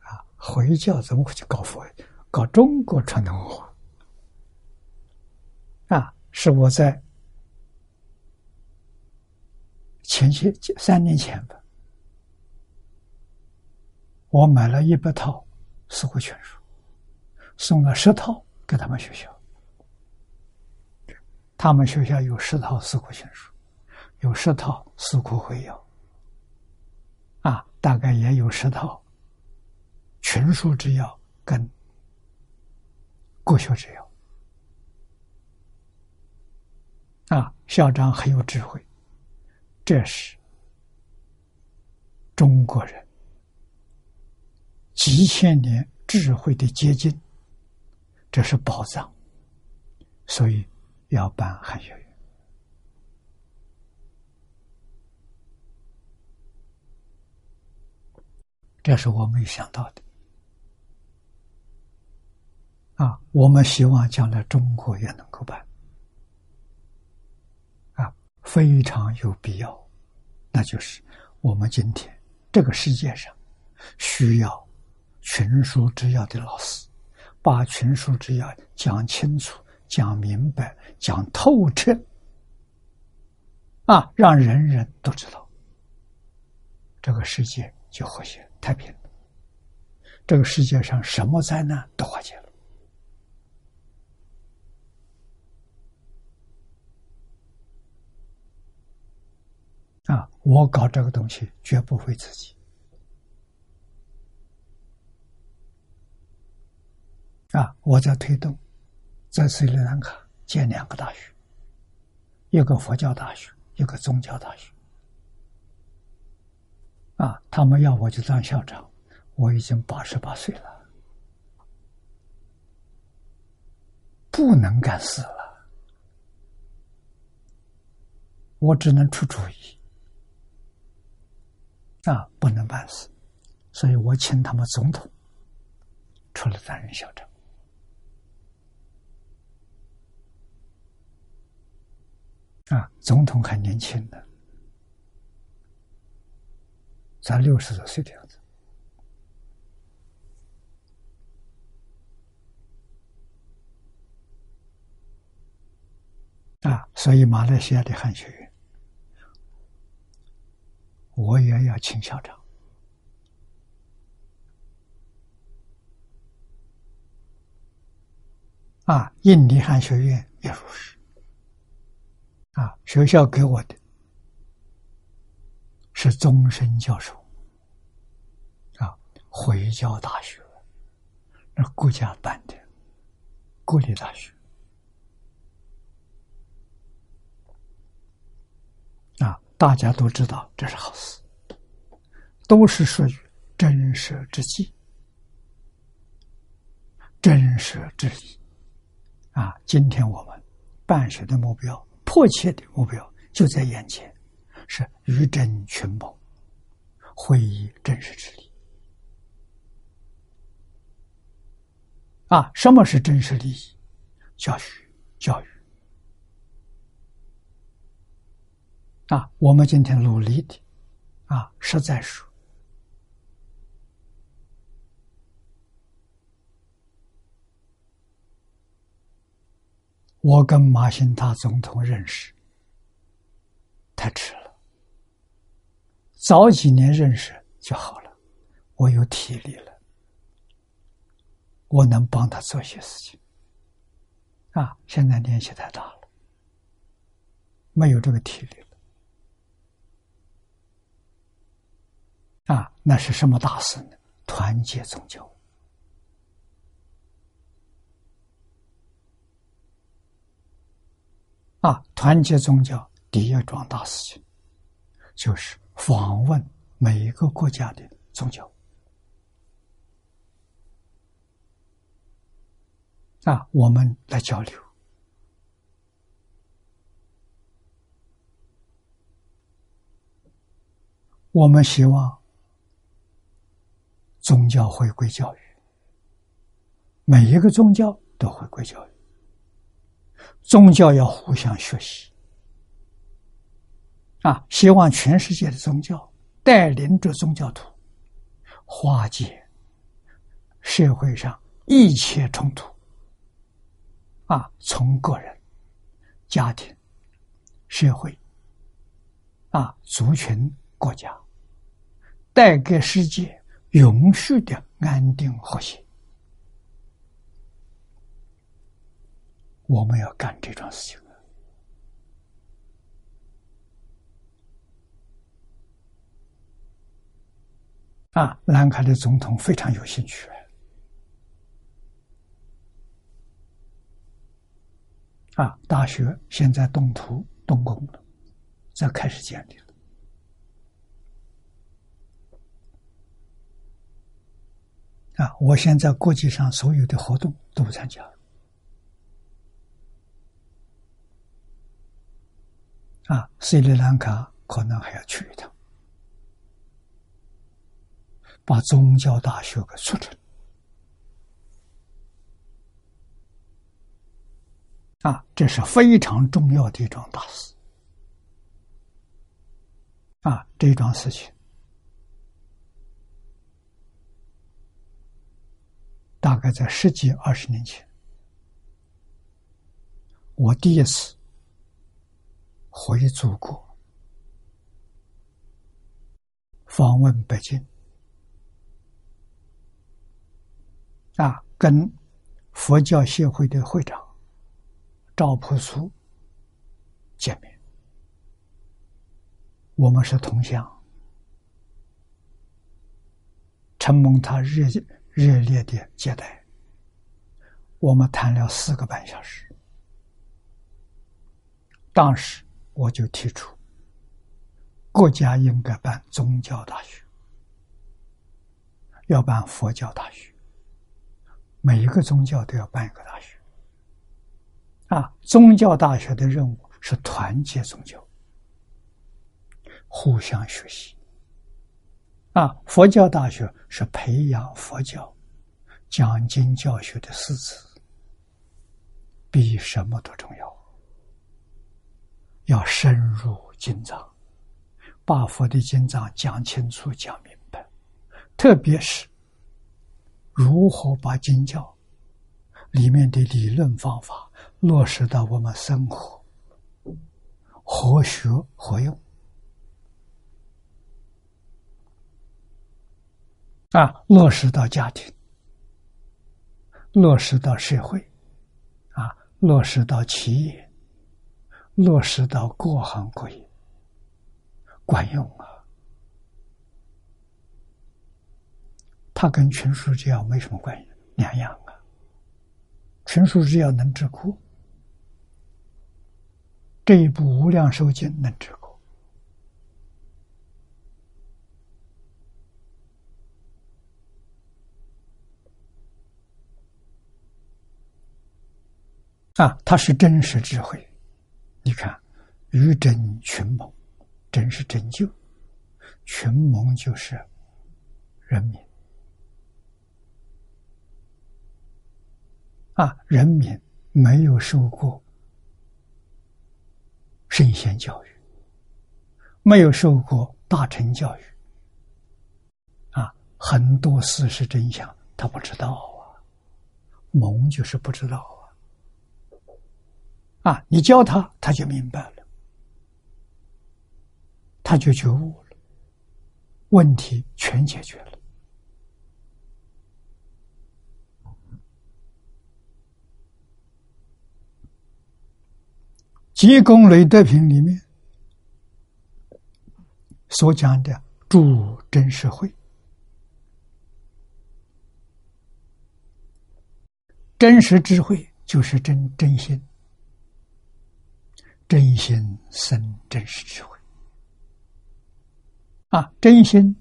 啊，回教怎么会去搞佛？搞中国传统文化？啊，是我在。前些三年前吧，我买了一百套《四库全书》，送了十套给他们学校。他们学校有十套四库全书，有十套四库会要，啊，大概也有十套群书之要跟国学之要。啊，校长很有智慧，这是中国人几千年智慧的结晶，这是宝藏，所以要办汉学院。这是我没想到的。啊，我们希望将来中国也能够办。啊非常有必要，那就是我们今天这个世界上需要群书之要的老师，把群书之要讲清楚、讲明白、讲透彻，啊，让人人都知道，这个世界就和谐太平了，这个世界上什么灾难都化解了。啊！我搞这个东西绝不会自己。啊！我在推动，在斯里兰卡建两个大学，一个佛教大学，一个宗教大学。啊！他们要我去当校长，我已经八十八岁了，不能干事了，我只能出主意。啊，不能办事，所以我请他们总统出来担任校长。啊，总统还年轻的，才六十多岁的样子。啊，所以马来西亚的汉学院。我也要请校长啊！印尼汉学院也如是啊！学校给我的是终身教授，回教大学，那国家办的国立大学啊。大家都知道这是好事，都是属于真实之际、真实之理啊！今天我们办学的目标、迫切的目标就在眼前，是与真群谋，会议真实之理啊！什么是真实利益？教学、教育。啊，我们今天努力的，啊，实在是，我跟马兴达总统认识太迟了，早几年认识就好了，我有体力了，我能帮他做些事情。啊，现在年纪太大了，没有这个体力了。啊，那是什么大事呢？团结宗教。啊，团结宗教第一桩大事情，就是访问每一个国家的宗教。啊，我们来交流。我们希望。宗教回归教育，每一个宗教都回归教育。宗教要互相学习，啊，希望全世界的宗教带领着宗教徒化解社会上一切冲突，啊，从个人、家庭、社会，啊，族群、国家，带给世界。永续的安定和谐我们要干这桩事情啊！南开的总统非常有兴趣啊！大学现在动土动工了，在开始建立了啊！我现在国际上所有的活动都不参加了。啊，斯里兰卡可能还要去一趟，把宗教大学给促成。啊，这是非常重要的一桩大事。啊，这桩事情大概在十几二十年前，我第一次。回祖国，访问北京，啊，跟佛教协会的会长赵朴初见面，我们是同乡，承蒙他热热烈的接待，我们谈了四个半小时，当时。我就提出，国家应该办宗教大学，要办佛教大学，每一个宗教都要办一个大学。啊，宗教大学的任务是团结宗教，互相学习。啊，佛教大学是培养佛教讲经教学的师资，比什么都重要。要深入经藏，把佛的经藏讲清楚、讲明白，特别是如何把经教里面的理论方法落实到我们生活，何学何用啊？落实到家庭，落实到社会，啊，落实到企业。落实到各行各业，管用啊！它跟群书治要没什么关系，两样啊。群书治要能治国，这一部无量寿经能治国啊，它是真实智慧。你看，于真群盟，真是拯救；群盟就是人民。啊，人民没有受过圣贤教育，没有受过大乘教育，啊，很多事实真相他不知道啊，蒙就是不知道啊。啊！你教他，他就明白了，他就觉悟了，问题全解决了。《济公雷德品》里面所讲的“助真实慧”，真实智慧就是真真心。真心生真实智慧啊！真心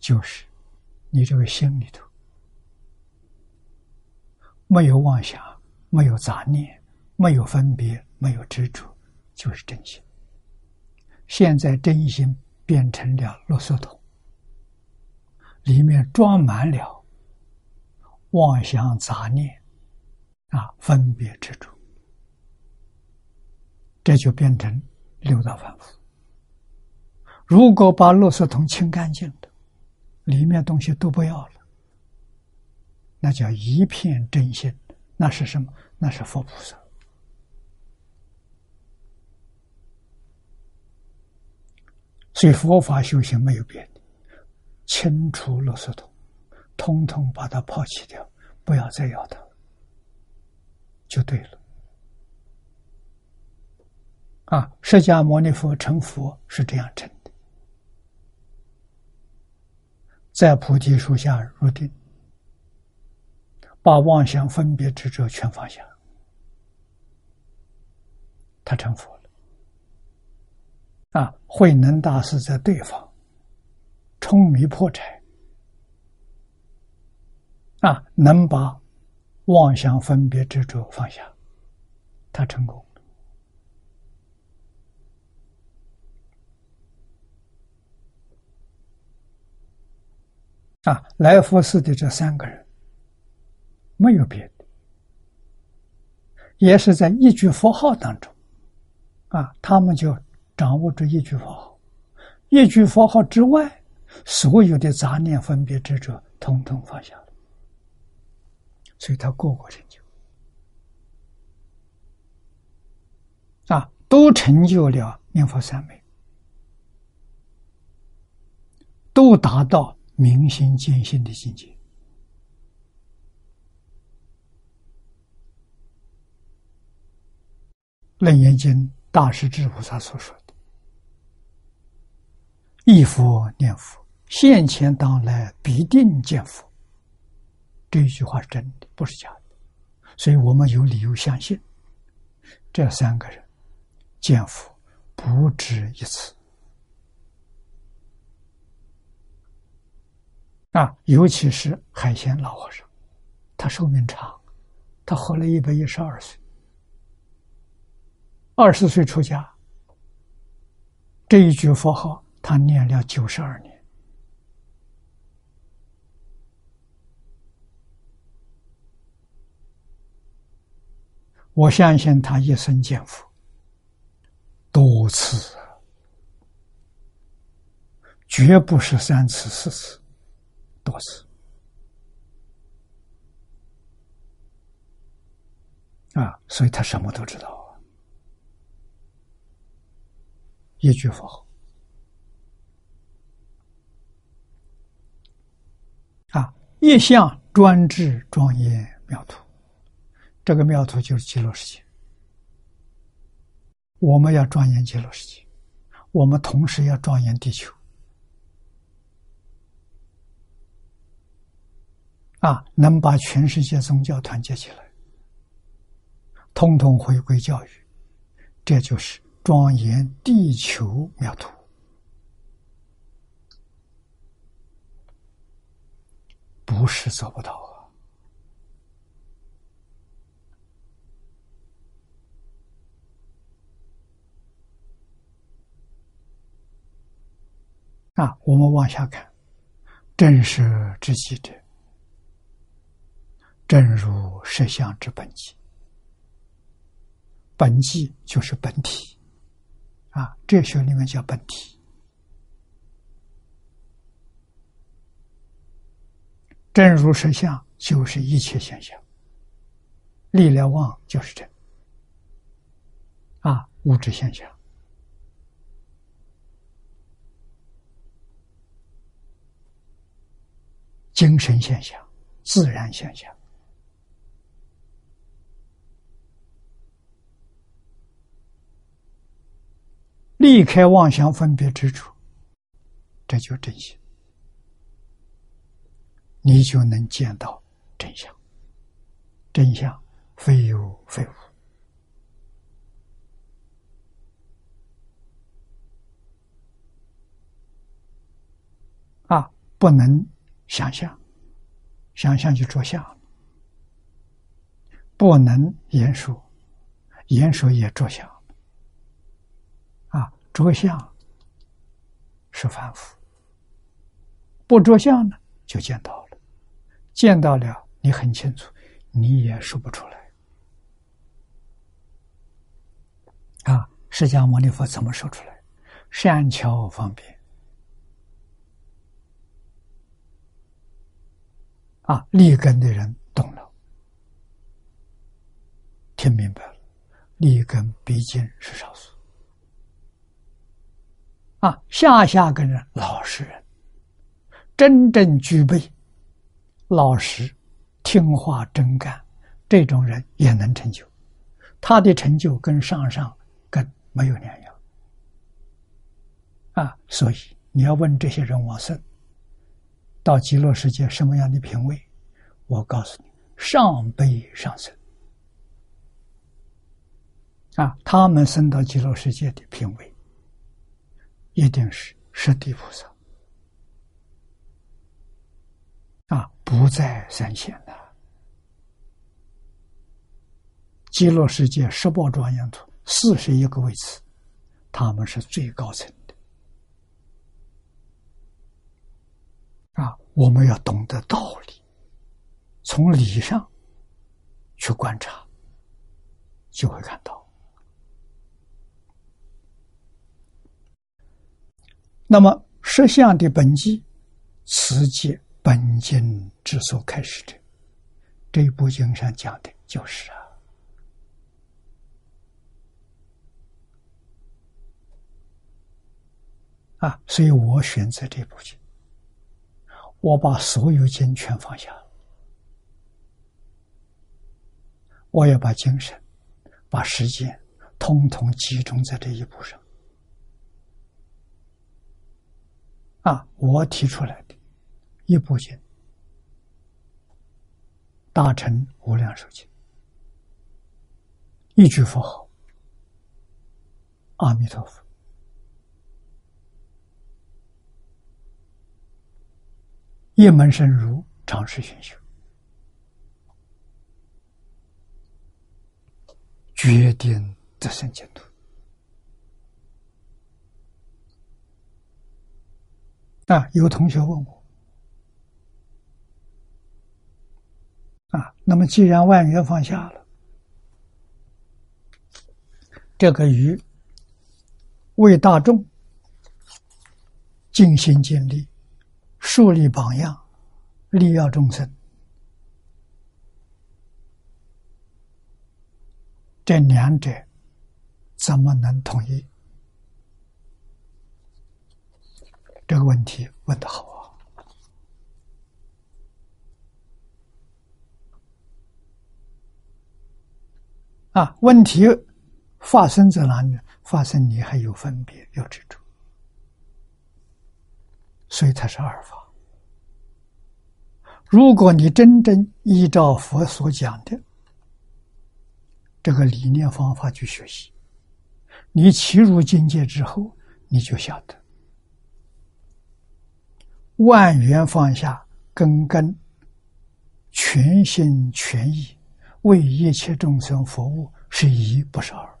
就是你这个心里头没有妄想，没有杂念，没有分别，没有执着，就是真心。现在真心变成了垃圾桶，里面装满了妄想、杂念啊，分别执着。这就变成六道凡夫。如果把垃圾桶清干净了，里面东西都不要了，那叫一片真心。那是什么？那是佛菩萨。所以佛法修行没有别的，清除垃圾桶，通通把它抛弃掉，不要再要它，就对了。啊，释迦牟尼佛成佛是这样成的，在菩提树下入定，把妄想分别执着全放下，他成佛。啊，慧能大师在对方，冲迷破柴，啊，能把妄想分别执着放下，他成功。啊，来佛寺的这三个人，没有别的，也是在一句佛号当中，啊，他们就掌握着一句佛号，一句佛号之外，所有的杂念分别执着，统统放下了，所以他个个成就，啊，都成就了念佛三昧，都达到。明心见性的境界，《楞严经》大师智菩萨所说的“一佛念佛，现前当来必定见佛”，这一句话是真的，不是假的，所以我们有理由相信，这三个人见佛不止一次。啊，尤其是海鲜老和尚，他寿命长，他活了一百一十二岁，二十岁出家，这一句佛号他念了九十二年。我相信他一生见佛多次，绝不是三次四次。多次啊，所以他什么都知道啊。一句佛号啊，一向专制庄严妙土，这个妙土就是极乐世界。我们要庄严极乐世界，我们同时要庄严地球。啊，能把全世界宗教团结起来，通通回归教育，这就是庄严地球妙土，不是做不到啊！啊，我们往下看，真实之极者。正如实相之本际，本际就是本体，啊，哲学里面叫本体。正如实相就是一切现象，力量妄就是真，啊，物质现象，精神现象，自然现象。离开妄想分别之处，这就真心，你就能见到真相。真相非有非无啊，不能想象，想象就着相；不能言说，言说也着相。着相是凡夫，不着相呢，就见到了。见到了，你很清楚，你也说不出来。啊，释迦牟尼佛怎么说出来？善巧方便。啊，立根的人懂了，听明白了。立根毕竟是少数。啊，下下根人老实人，真正具备老实、听话、真干，这种人也能成就。他的成就跟上上根没有两样。啊，所以你要问这些人往生到极乐世界什么样的品位，我告诉你，上辈上生。啊，他们升到极乐世界的品位，一定是十地菩萨。啊，不在三线的极乐世界十宝庄严土四十一个位次，他们是最高层的。啊，我们要懂得道理，从理上去观察，就会看到。那么，实相的本机，此即本经之所开始的。这一部经上讲的就是啊，啊，所以我选择这部经，我把所有经全放下了，我要把精神、把时间，通通集中在这一步上。啊，我提出来一部经，大乘无量寿经，一句佛号，阿弥陀佛，一门深入，长时熏修，决定得生净土。啊，有同学问我，啊，那么既然万缘放下了，这个鱼为大众尽心尽力树立榜样，利要众生，这两者怎么能统一？这个问题问的好啊！问题发生在哪里？发生你还有分别，有执着，所以它是二法。如果你真正依照佛所讲的这个理念方法去学习，你起入境界之后，你就晓得。万缘放下，根根全心全意为一切众生服务，是一不是二，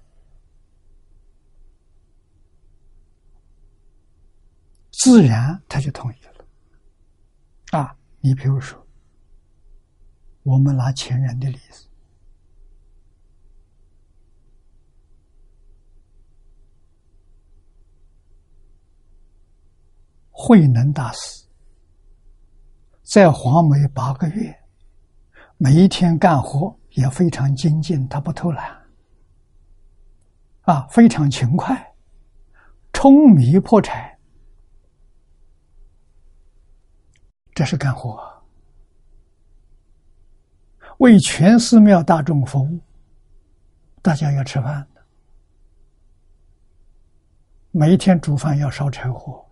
自然他就同意了。啊，你比如说，我们拿前人的例子，慧能大师。在黄梅八个月，每一天干活也非常精进，他不偷懒，啊，非常勤快，舂米破柴，这是干活，为全寺庙大众服务，大家要吃饭，每一天煮饭要烧柴火，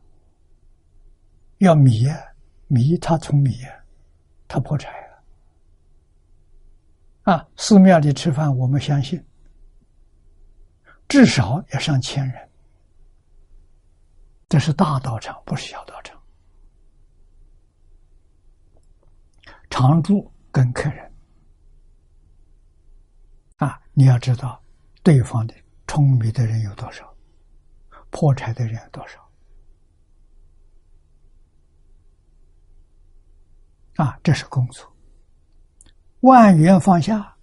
要米。米他从米，他破柴。啊！寺庙里吃饭，我们相信至少要上千人，这是大道场，不是小道场。常住跟客人啊，你要知道对方的舂米的人有多少，破财的人有多少。啊，这是工作。万缘放下，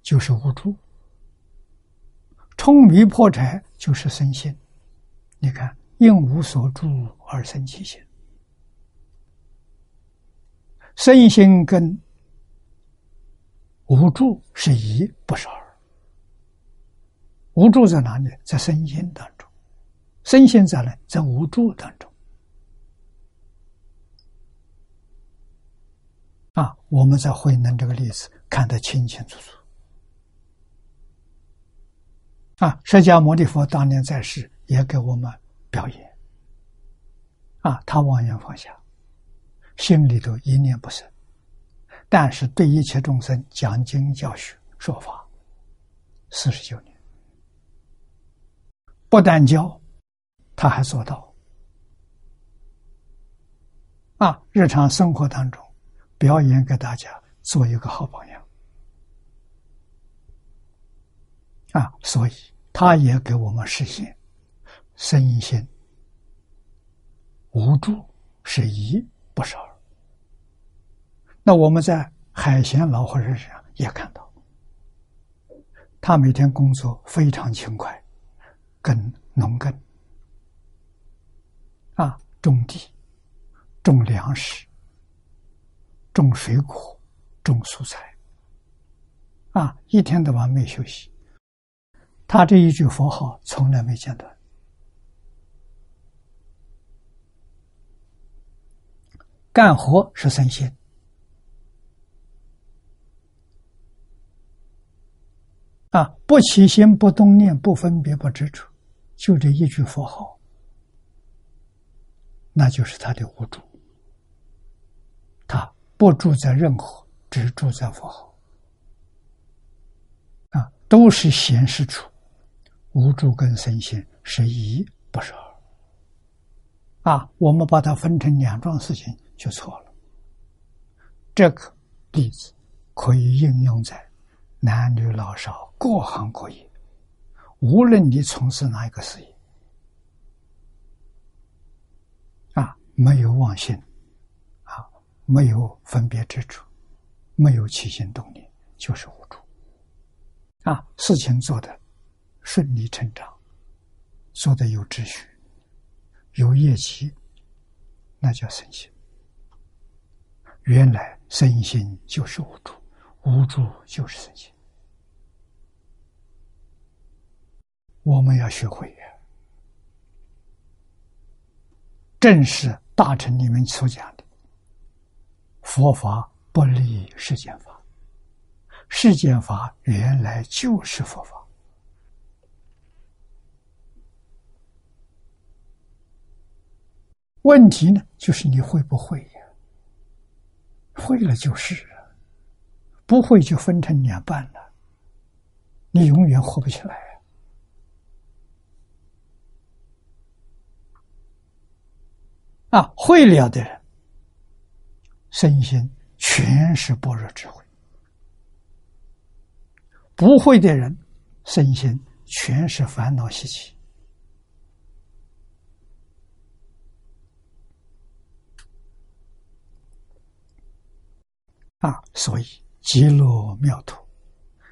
就是无助；冲迷破柴，就是生心。你看，因无所住而生其心，生心跟无助是一，不是二。无助在哪里？在身心当中。身心在哪，在无助当中，啊，我们在慧能这个例子看得清清楚楚。啊，释迦牟尼佛当年在世，也给我们表演。啊，他妄言放下，心里头一念不生，但是对一切众生讲经教学说法，四十九年，不但教，他还做到。啊，日常生活当中，表演给大家做一个好榜样。啊，所以他也给我们实现身心无助是一不是二。那我们在海贤老和尚身上也看到，他每天工作非常勤快，耕农耕，啊，种地。种粮食，种水果，种蔬菜，啊，一天到晚没休息。他这一句佛号从来没间断。干活是身心，啊，不起心，不动念，不分别，不执着，就这一句佛号，那就是他的无助。不住在任何，只住在佛号，啊，都是显示出无助跟身心是一，不是二，啊，我们把它分成两桩事情就错了。这个例子可以应用在男女老少各行各业，无论你从事哪一个事业，啊，没有妄心。没有分别之处，没有起心动念，就是无助。啊，事情做的顺理成章，做的有秩序，有业绩，那叫身心。原来身心就是无助，无助就是身心。我们要学会呀，正是大臣里面所讲的。佛法不离世间法，世间法原来就是佛法。问题呢，就是你会不会呀？会了就是啊，不会就分成两半了，你永远活不起来啊！会了的人。身心全是般若智慧，不会的人，身心全是烦恼习气啊！所以极乐妙土，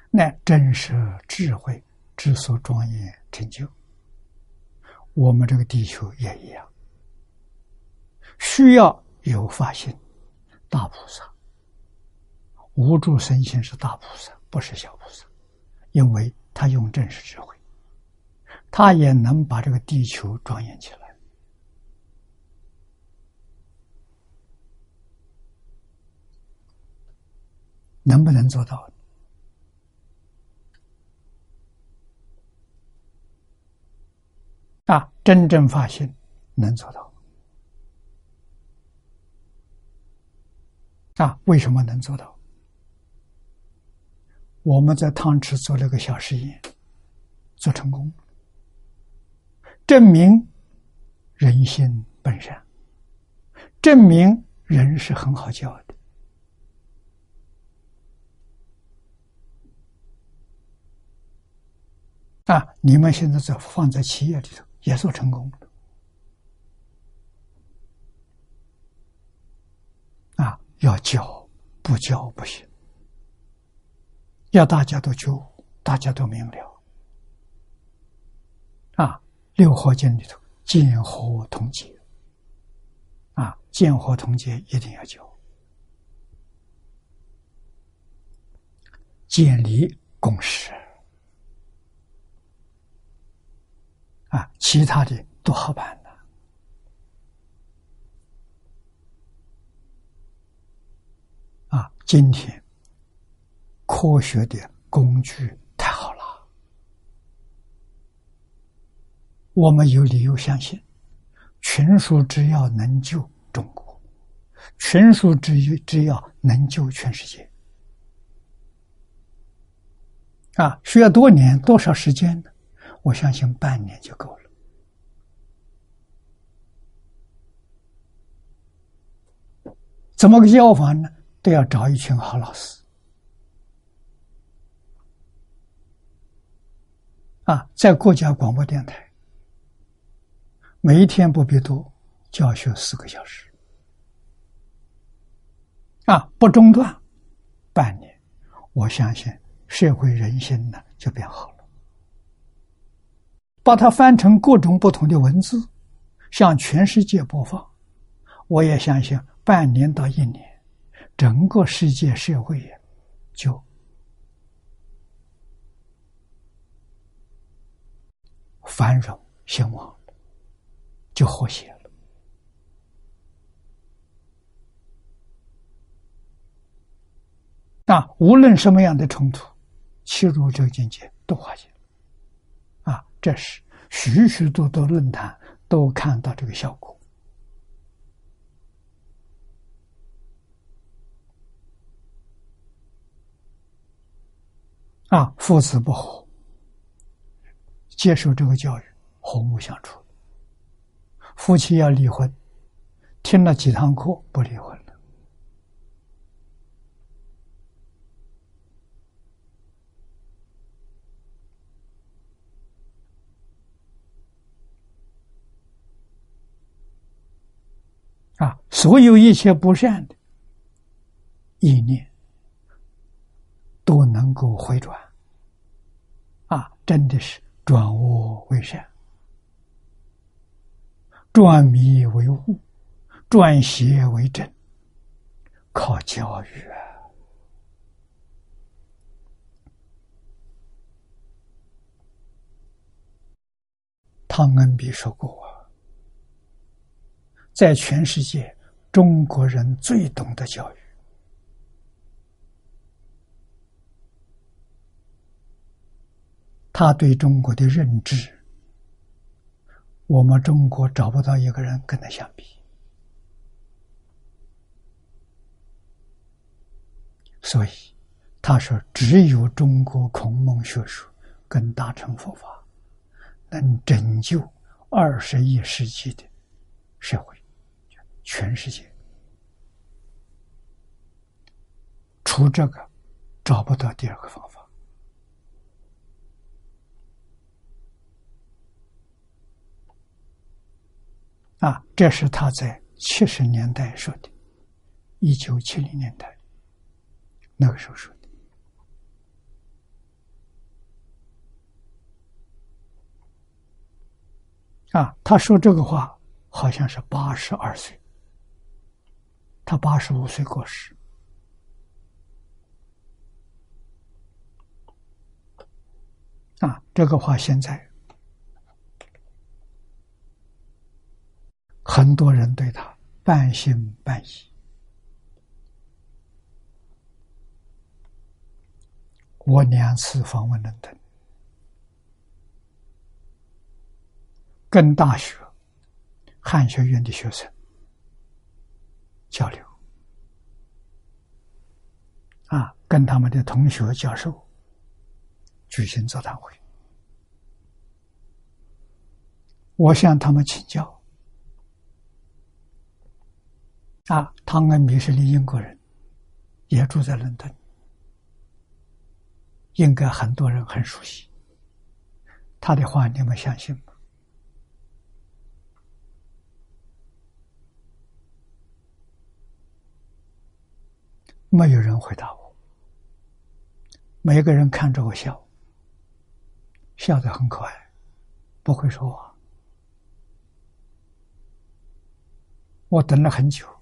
乃真实智慧之所庄严成就。我们这个地球也一样，需要有发心。大菩萨，无助身心是大菩萨，不是小菩萨，因为他用正式智慧，他也能把这个地球庄严起来，能不能做到？啊，真正发心能做到。啊，为什么能做到？我们在汤池做了个小实验，做成功，证明人心本善，证明人是很好教的。啊，你们现在在放在企业里头也做成功。要教，不教不行。要大家都觉大家都明了。啊，六合经里头见和同解，啊，见和同解一定要教，建立共识。啊，其他的都好办。啊，今天科学的工具太好了，我们有理由相信，群书之药能救中国，群书之之药能救全世界。啊，需要多年多少时间呢？我相信半年就够了。怎么个教法呢？都要找一群好老师啊，在国家广播电台，每一天不必多，教学四个小时啊，不中断，半年，我相信社会人心呢就变好了。把它翻成各种不同的文字，向全世界播放，我也相信。半年到一年，整个世界社会就繁荣兴旺，就和谐了。那无论什么样的冲突，切入这个境界都化解了。啊，这是许许多多论坛都看到这个效果。啊，父子不和，接受这个教育，和睦相处。夫妻要离婚，听了几堂课不离婚了。啊，所有一切不善的意念都能够回转。啊真的是转恶为善，转迷为悟，转邪为正，靠教育啊！汤恩比说过，在全世界，中国人最懂得教育。他对中国的认知，我们中国找不到一个人跟他相比，所以他说：“只有中国孔孟学术跟大乘佛法，能拯救二十一世纪的社会，全世界，除这个找不到第二个方法。”啊，这是他在七十年代说的，一九七零年代那个时候说的。啊，他说这个话好像是八十二岁，他八十五岁过世。啊，这个话现在。很多人对他半信半疑。我两次访问伦敦，跟大学、汉学院的学生交流，啊，跟他们的同学、教授举行座谈会，我向他们请教。啊，汤恩比是个英国人，也住在伦敦，应该很多人很熟悉。他的话你们相信吗？没有人回答我，每个人看着我笑，笑得很可爱，不会说话。我等了很久。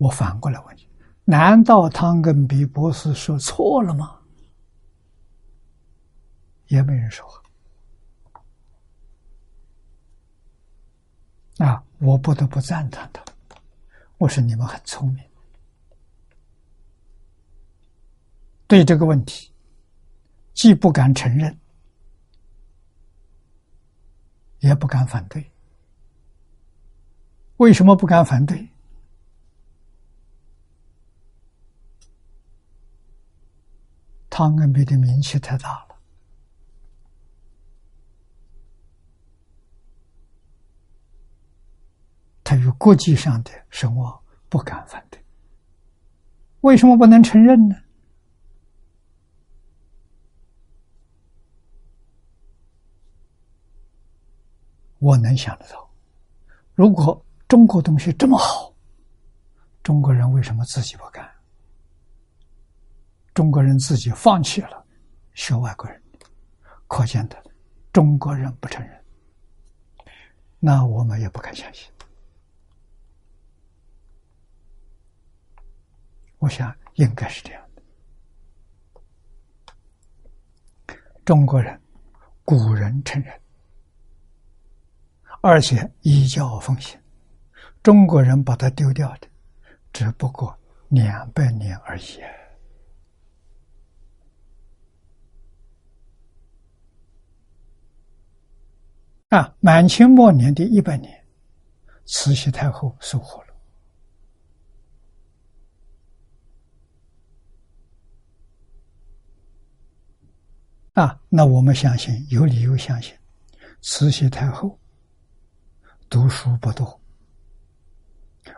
我反过来问你，难道汤根比博士说错了吗？也没人说话。啊，我不得不赞叹他。我说你们很聪明。对这个问题。既不敢承认。也不敢反对。为什么不敢反对？汤恩比的名气太大了，他有国际上的声望，不敢反对。为什么不能承认呢？我能想得到，如果中国东西这么好，中国人为什么自己不干？中国人自己放弃了学外国人，可见的中国人不承认，那我们也不敢相信。我想应该是这样的，中国人古人承认，而且依教奉行，中国人把它丢掉的，只不过两百年而已。啊，满清末年的一百年，慈禧太后收获了。啊，那我们相信，有理由相信，慈禧太后读书不多，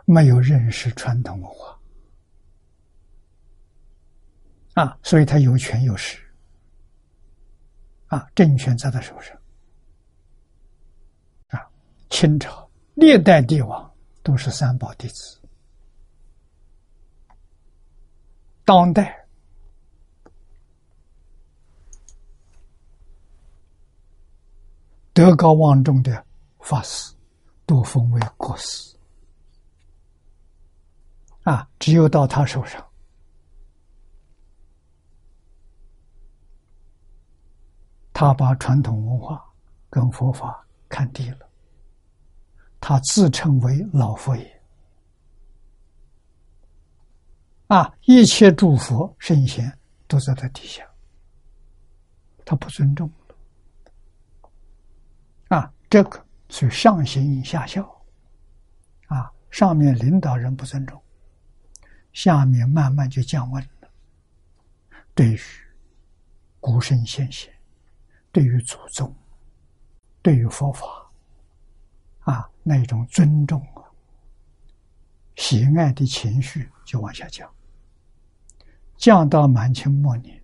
没有认识传统文化，啊，所以他有权有势，啊，政权在他手上。清朝历代帝王都是三宝弟子，当代德高望重的法师都封为国师，啊，只有到他手上，他把传统文化跟佛法看低了。他自称为老佛爷，啊，一切诸佛圣贤都在他底下，他不尊重，啊，这个是上行下效，啊，上面领导人不尊重，下面慢慢就降温了。对于古圣先贤，对于祖宗，对于佛法。那种尊重啊、喜爱的情绪就往下降，降到满清末年，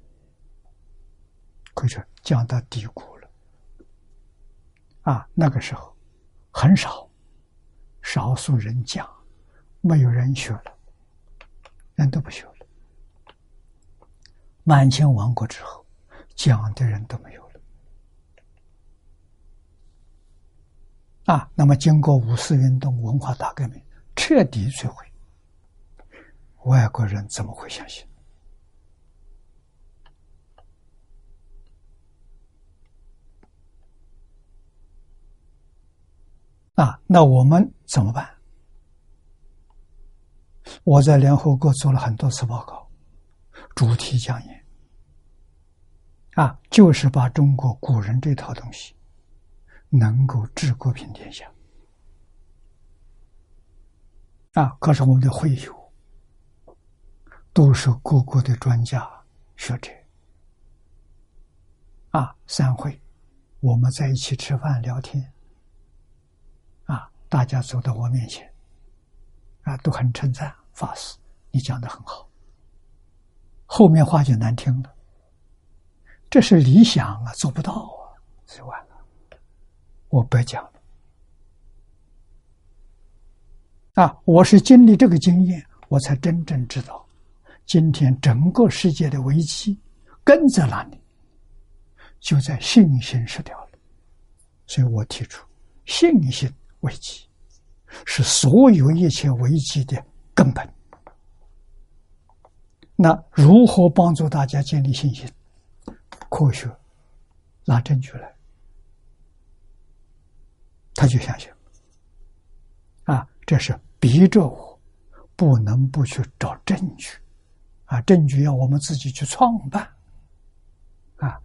可以说降到低谷了。啊，那个时候很少，少数人讲，没有人学了，人都不学了。满清亡国之后，讲的人都没有。啊，那么经过五四运动、文化大革命，彻底摧毁，外国人怎么会相信？啊，那我们怎么办？我在联合国做了很多次报告，主题讲演，啊，就是把中国古人这套东西。能够治国平天下啊！可是我们的会友都是各国的专家学者啊，散会我们在一起吃饭聊天啊，大家走到我面前啊，都很称赞法师，你讲的很好。后面话就难听了，这是理想啊，做不到啊，是吧？我白讲了啊！我是经历这个经验，我才真正知道，今天整个世界的危机根在哪里？就在信心失掉了。所以我提出，信心危机是所有一切危机的根本。那如何帮助大家建立信心？科学拿证据来。他就相信，啊，这是逼着我不能不去找证据，啊，证据要我们自己去创办，啊，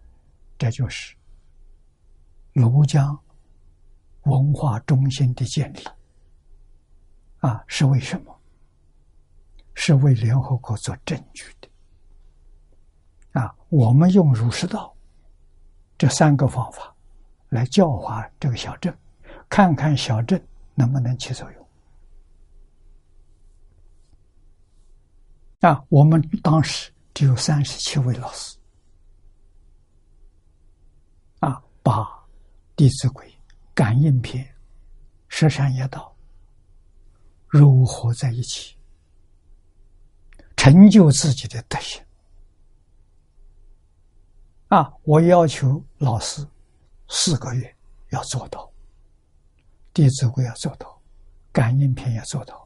这就是庐江文化中心的建立，啊，是为什么？是为联合国做证据的，啊，我们用儒释道这三个方法来教化这个小镇，看看小镇能不能起作用。啊，我们当时只有三十七位老师，啊，把《弟子规》《感应篇》《十善业道》糅合在一起，成就自己的德行。啊，我要求老师四个月要做到，《弟子规》要做到，《感应篇》要做到，《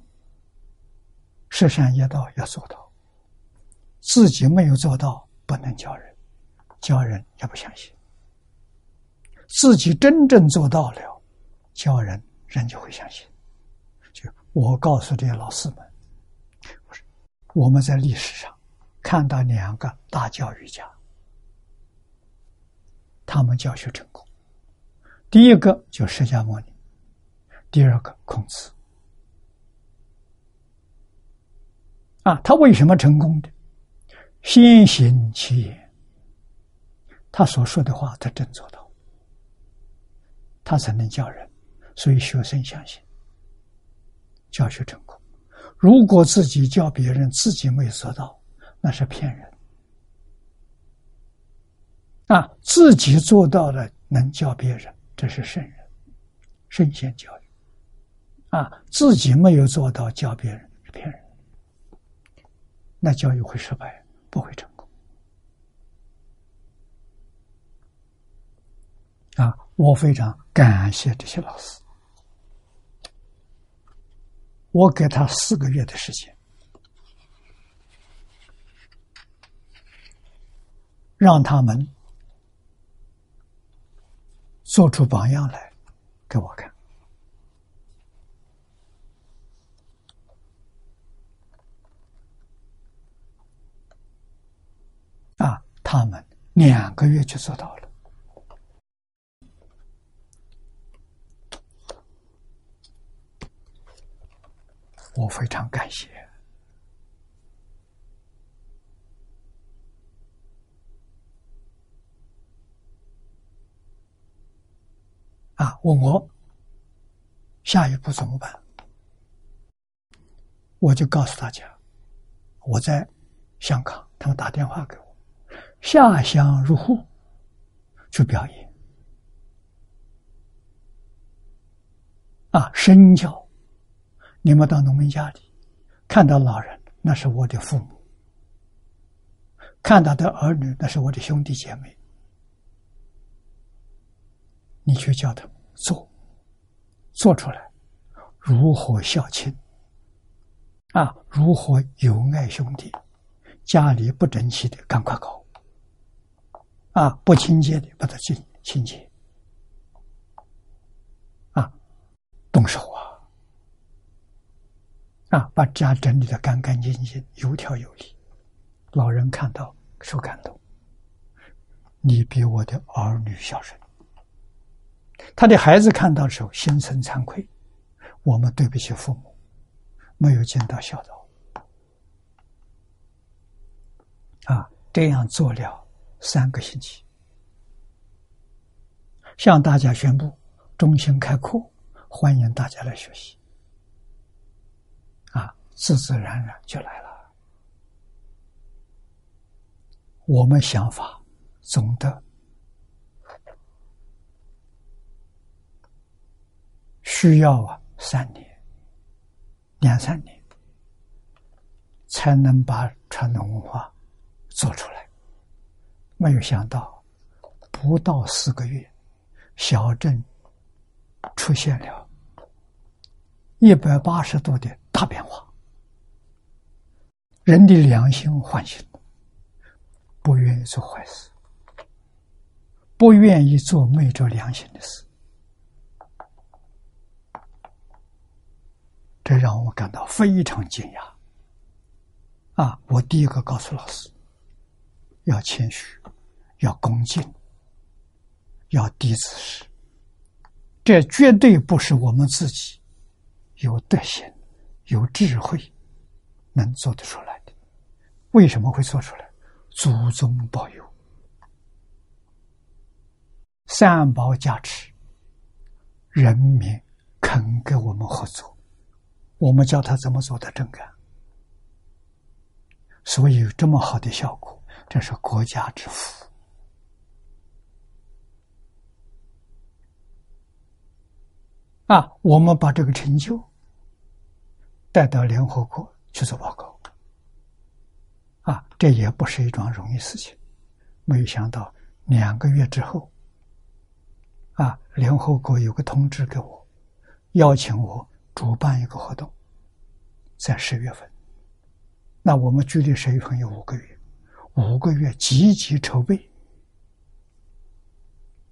十善业道》要做到。自己没有做到，不能教人，教人也不相信。自己真正做到了，教人人就会相信。就我告诉这些老师们，我说我们在历史上看到两个大教育家，他们教学成功。第一个就释迦牟尼，第二个孔子。啊，他为什么成功的？先行其言，他所说的话，他真做到，他才能教人，所以学生相信，教学成功。如果自己教别人，自己没做到，那是骗人。啊，自己做到了，能教别人，这是圣人，圣贤教育。啊，自己没有做到，教别人是骗人，那教育会失败。不会成功啊！我非常感谢这些老师，我给他四个月的时间，让他们做出榜样来给我看。他们两个月就做到了，我非常感谢。啊，问我下一步怎么办？我就告诉大家，我在香港，他们打电话给我。下乡入户去表演啊！身教，你们到农民家里看到老人，那是我的父母；看到的儿女，那是我的兄弟姐妹。你去叫他做，做出来，如何孝亲啊？如何友爱兄弟？家里不争气的，赶快搞。啊，不清洁的把它清清洁，啊，动手啊，啊，把家整理的干干净净、有条有理，老人看到受感动。你比我的儿女孝顺，他的孩子看到的时候心生惭愧，我们对不起父母，没有尽到孝道，啊，这样做了。三个星期，向大家宣布中心开课，欢迎大家来学习。啊，自自然然就来了。我们想法总的需要啊三年、两三年，才能把传统文化做出来。没有想到，不到四个月，小镇出现了一百八十度的大变化。人的良心唤醒了，不愿意做坏事，不愿意做昧着良心的事，这让我感到非常惊讶。啊，我第一个告诉老师，要谦虚，要恭敬，要低姿势。这绝对不是我们自己有德行、有智慧能做得出来的。为什么会做出来？祖宗保佑，三宝加持，人民肯跟我们合作，我们教他怎么做的真干。所以有这么好的效果，这是国家之福啊！我们把这个成就带到联合国去做报告啊，这也不是一桩容易事情。没有想到两个月之后，啊，联合国有个通知给我，邀请我主办一个活动，在十月份。那我们距离十月份有五个月，五个月积极筹备，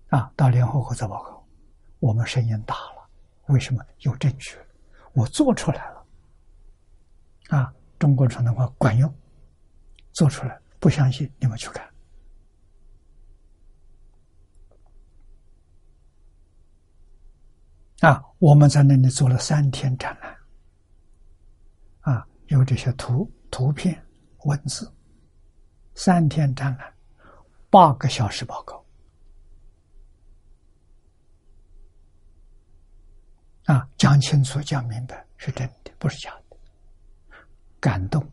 啊，到联合国做报告，我们声音大了，为什么？有证据？我做出来了，啊，中国传统话管用，做出来，不相信你们去看，啊，我们在那里做了三天展览，啊，有这些图。图片、文字，三天展览，八个小时报告，啊，讲清楚、讲明白是真的，不是假的。感动，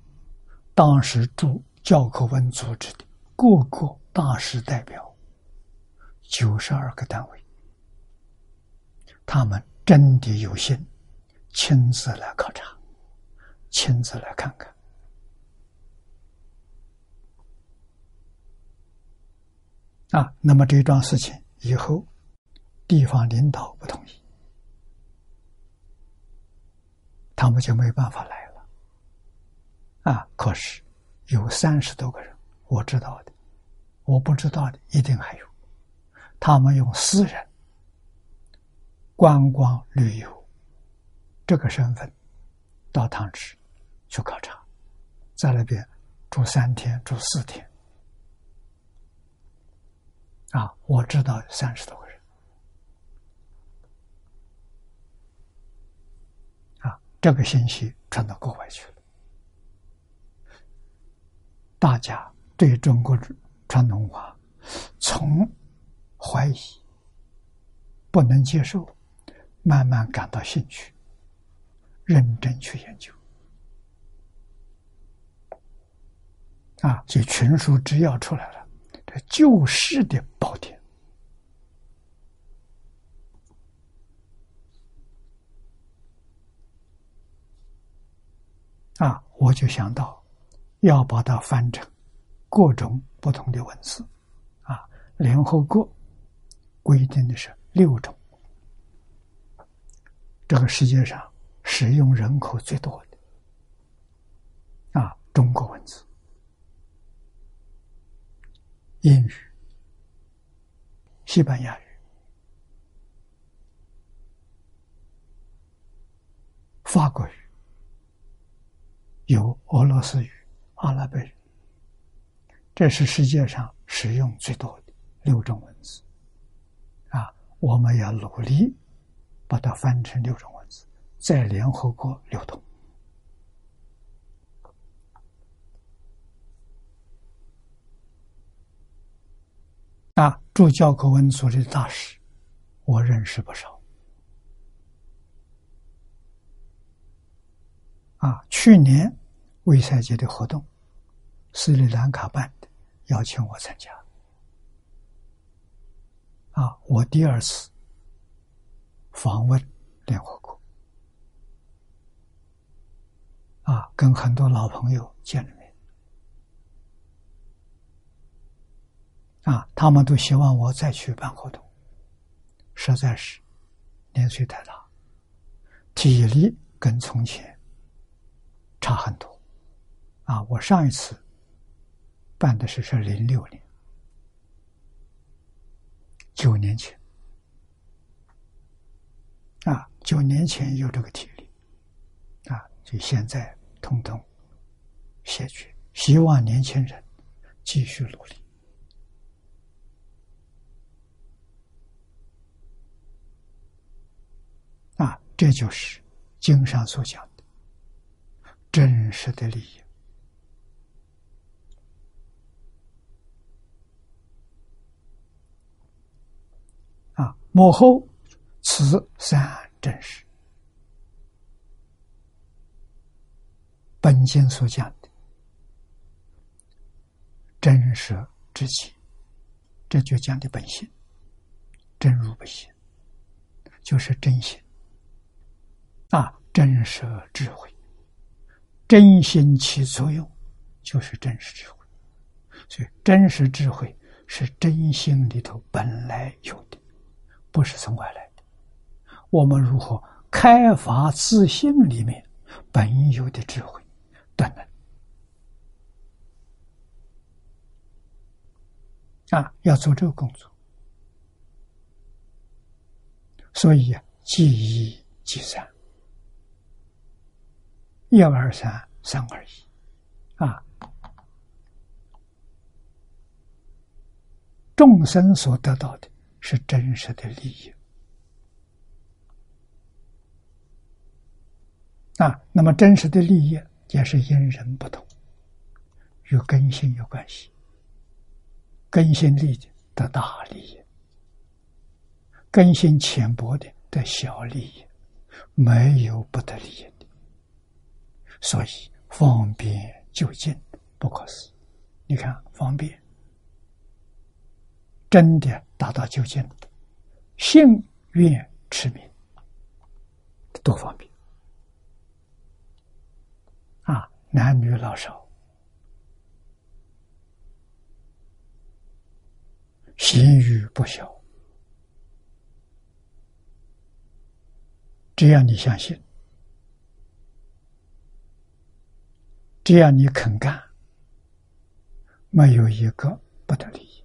当时驻教科文组织的各个大使代表，九十二个单位，他们真的有心，亲自来考察，亲自来看看。啊，那么这桩事情以后，地方领导不同意，他们就没办法来了。啊，可是有三十多个人，我知道的，我不知道的一定还有，他们用私人观光旅游这个身份到汤池去考察，在那边住三天，住四天。啊，我知道三十多个人，啊，这个信息传到国外去了，大家对中国传统文化从怀疑、不能接受，慢慢感到兴趣，认真去研究，啊，所以群书之要出来了。救世的宝典啊！我就想到要把它翻成各种不同的文字啊。联合国规定的是六种，这个世界上使用人口最多的啊，中国文字。英语、西班牙语、法国语，有俄罗斯语、阿拉伯语，这是世界上使用最多的六种文字。啊，我们要努力把它翻成六种文字，在联合国流通。啊，助教科文组织的大使，我认识不少。啊，去年卫赛节的活动，斯里兰卡办的，邀请我参加。啊，我第二次访问联合国，啊，跟很多老朋友见了面。啊，他们都希望我再去办活动，实在是年岁太大，体力跟从前差很多。啊，我上一次办的是是零六年，九年前，啊，九年前有这个体力，啊，就现在通通谢绝。希望年轻人继续努力。啊，这就是经上所讲的真实的利益。啊，幕后此三真实，本经所讲的真实之气，这就讲的本性，真如不性，就是真心。啊，真实智慧，真心起作用，就是真实智慧。所以，真实智慧是真心里头本来有的，不是从外来的。我们如何开发自信里面本有的智慧等等？啊，要做这个工作。所以啊，记一记三。一二三，三二一，啊！众生所得到的是真实的利益啊。那么，真实的利益也是因人不同，与根性有关系。根性利的得大利益，根性浅薄的得小利益，没有不得利益。所以方便就近不可思议，你看方便，真的达到就近，幸愿持名，多方便啊！男女老少，心欲不小，只要你相信。只要你肯干，没有一个不得利益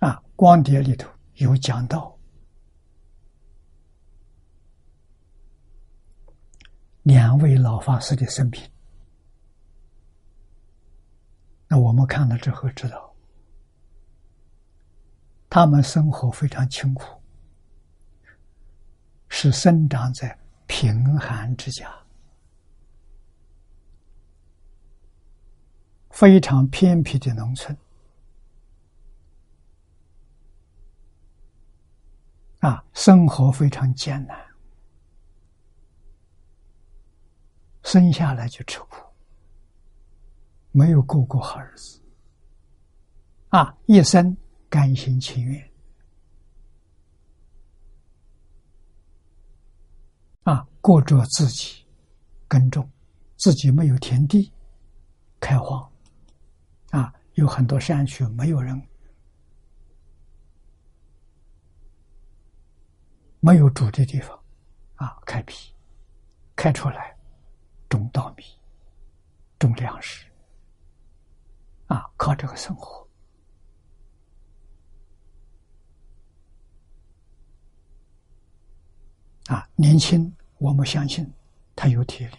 啊！光碟里头有讲到两位老法师的生平，那我们看了之后知道，他们生活非常清苦。是生长在贫寒之家，非常偏僻的农村，啊，生活非常艰难，生下来就吃苦，没有过过好日子，啊，一生甘心情愿。啊，过着自己耕种，自己没有田地开荒，啊，有很多山区没有人，没有住的地方，啊，开辟开出来种稻米，种粮食，啊，靠这个生活，啊，年轻。我们相信他有体力，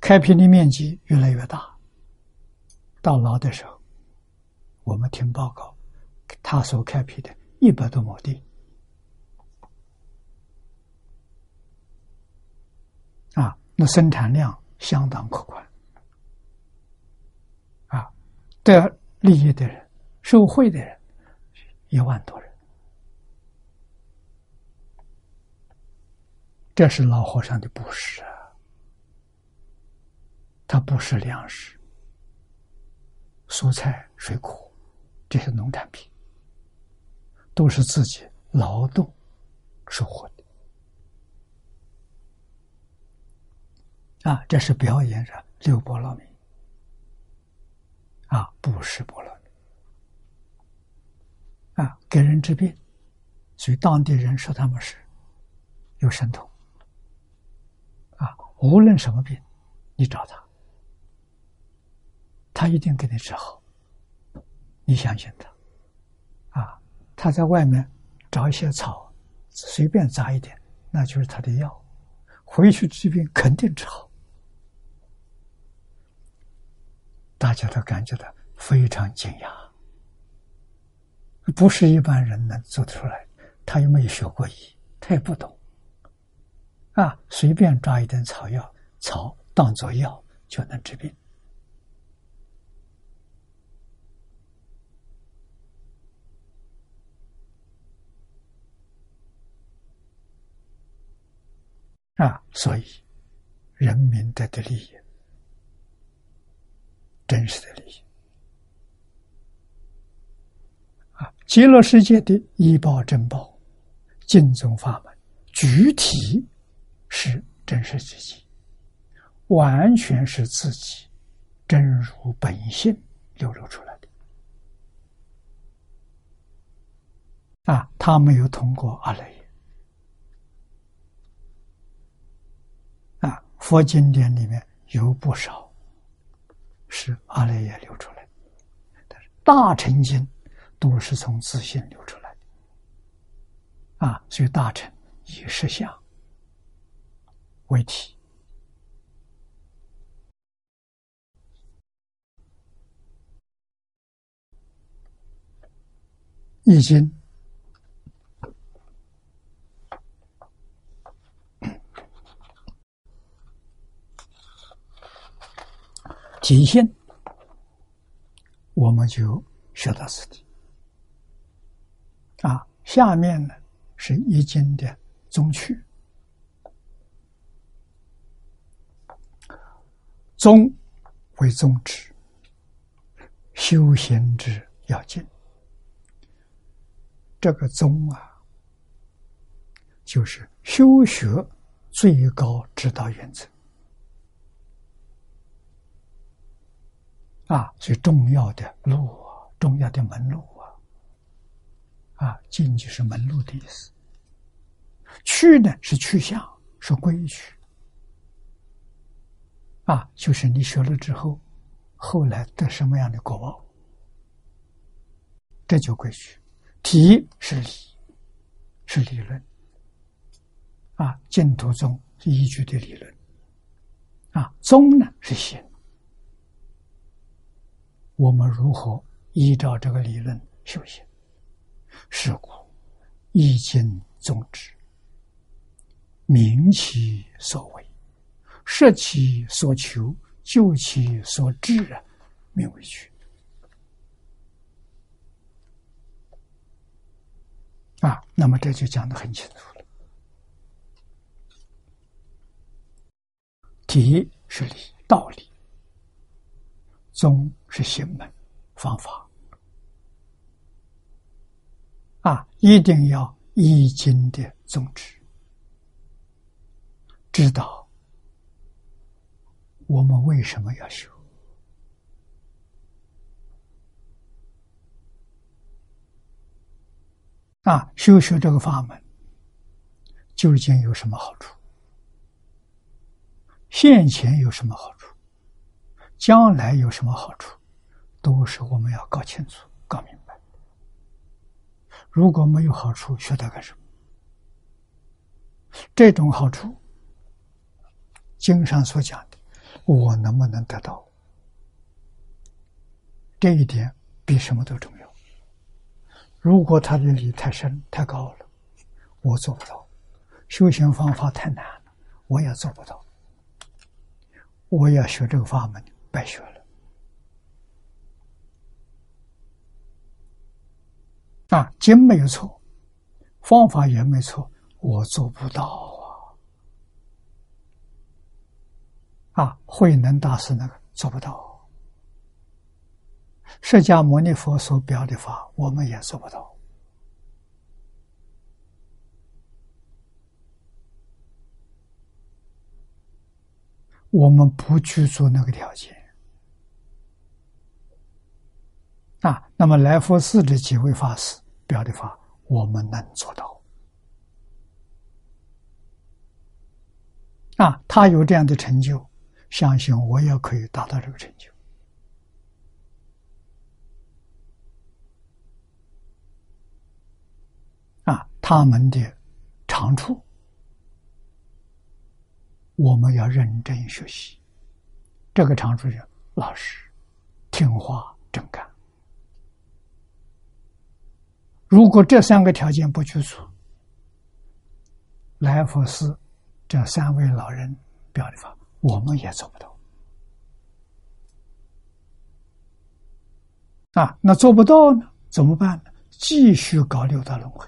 开辟的面积越来越大。到老的时候，我们听报告，他所开辟的一百多亩地，啊，那生产量相当可观，啊，得利益的人，受贿的人。一万多人，这是老和尚的布施啊！他不是粮食、蔬菜、水果这些农产品，都是自己劳动收获的啊！这是表演着六波罗蜜啊，布施波罗。啊，给人治病，所以当地人说他们是有神通。啊，无论什么病，你找他，他一定给你治好。你相信他，啊，他在外面找一些草，随便扎一点，那就是他的药。回去治病肯定治好。大家都感觉到非常惊讶，不是一般人能做得出来。他又没有学过医，他也不懂。啊，随便抓一点草药，草当做药就能治病。啊，所以人民得的利益，真实的利益。啊，极乐世界的医报珍宝、净宗法门，具体是真实自己，完全是自己真如本性流露出来的。啊，他没有通过阿赖耶。啊。佛经典里面有不少是阿赖耶流出来的，但是大乘经都是从自信流出来的，啊，所以大臣以实相为体，易经。极限，我们就学到此地。啊，下面呢是易经的宗趣，宗为宗旨，修行之要紧。这个宗啊，就是修学最高指导原则。啊，最重要的路，重要的门路啊，进就是门路的意思。去呢是去向，是规矩。啊，就是你学了之后，后来得什么样的果报，这就规矩。体是理，是理论。啊，净土宗是依据的理论。啊，宗呢是行。我们如何依照这个理论修行？是故易经宗旨，明其所为，实其所求，就其所至啊，名为去。啊，那么这就讲的很清楚了。体是理，道理。宗是行门方法啊，一定要依经的宗旨，知道我们为什么要修啊？修学这个法门究竟有什么好处？现前有什么好处？将来有什么好处，都是我们要搞清楚、搞明白。如果没有好处，学它干什么？这种好处，经上所讲的，我能不能得到？这一点比什么都重要。如果他的理太深、太高了，我做不到；修行方法太难了，我也做不到。我要学这个法门。白学了啊！经没有错，方法也没错，我做不到啊！啊，慧能大师那个做不到，释迦牟尼佛所表的法，我们也做不到。我们不去做那个条件。啊，那么来佛寺这几位法师表的法，我们能做到。啊，他有这样的成就，相信我也可以达到这个成就。啊他们的长处，我们要认真学习。这个长处是老实、听话、正干。如果这三个条件不去除，来佛寺这三位老人表的法，我们也做不到。啊，那做不到呢？怎么办呢？继续搞六道轮回。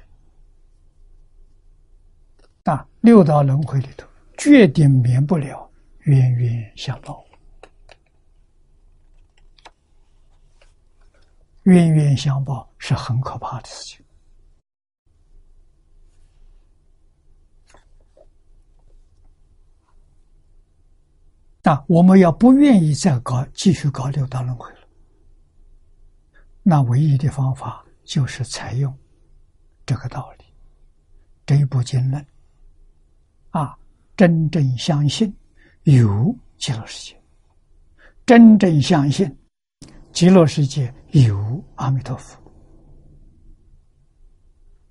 啊，六道轮回里头，决定免不了冤冤相报。冤冤相报是很可怕的事情。那我们要不愿意再搞，继续搞六道轮回了。那唯一的方法就是采用这个道理，这一部经论啊，真正相信有极乐世界，真正相信极乐世界有阿弥陀佛，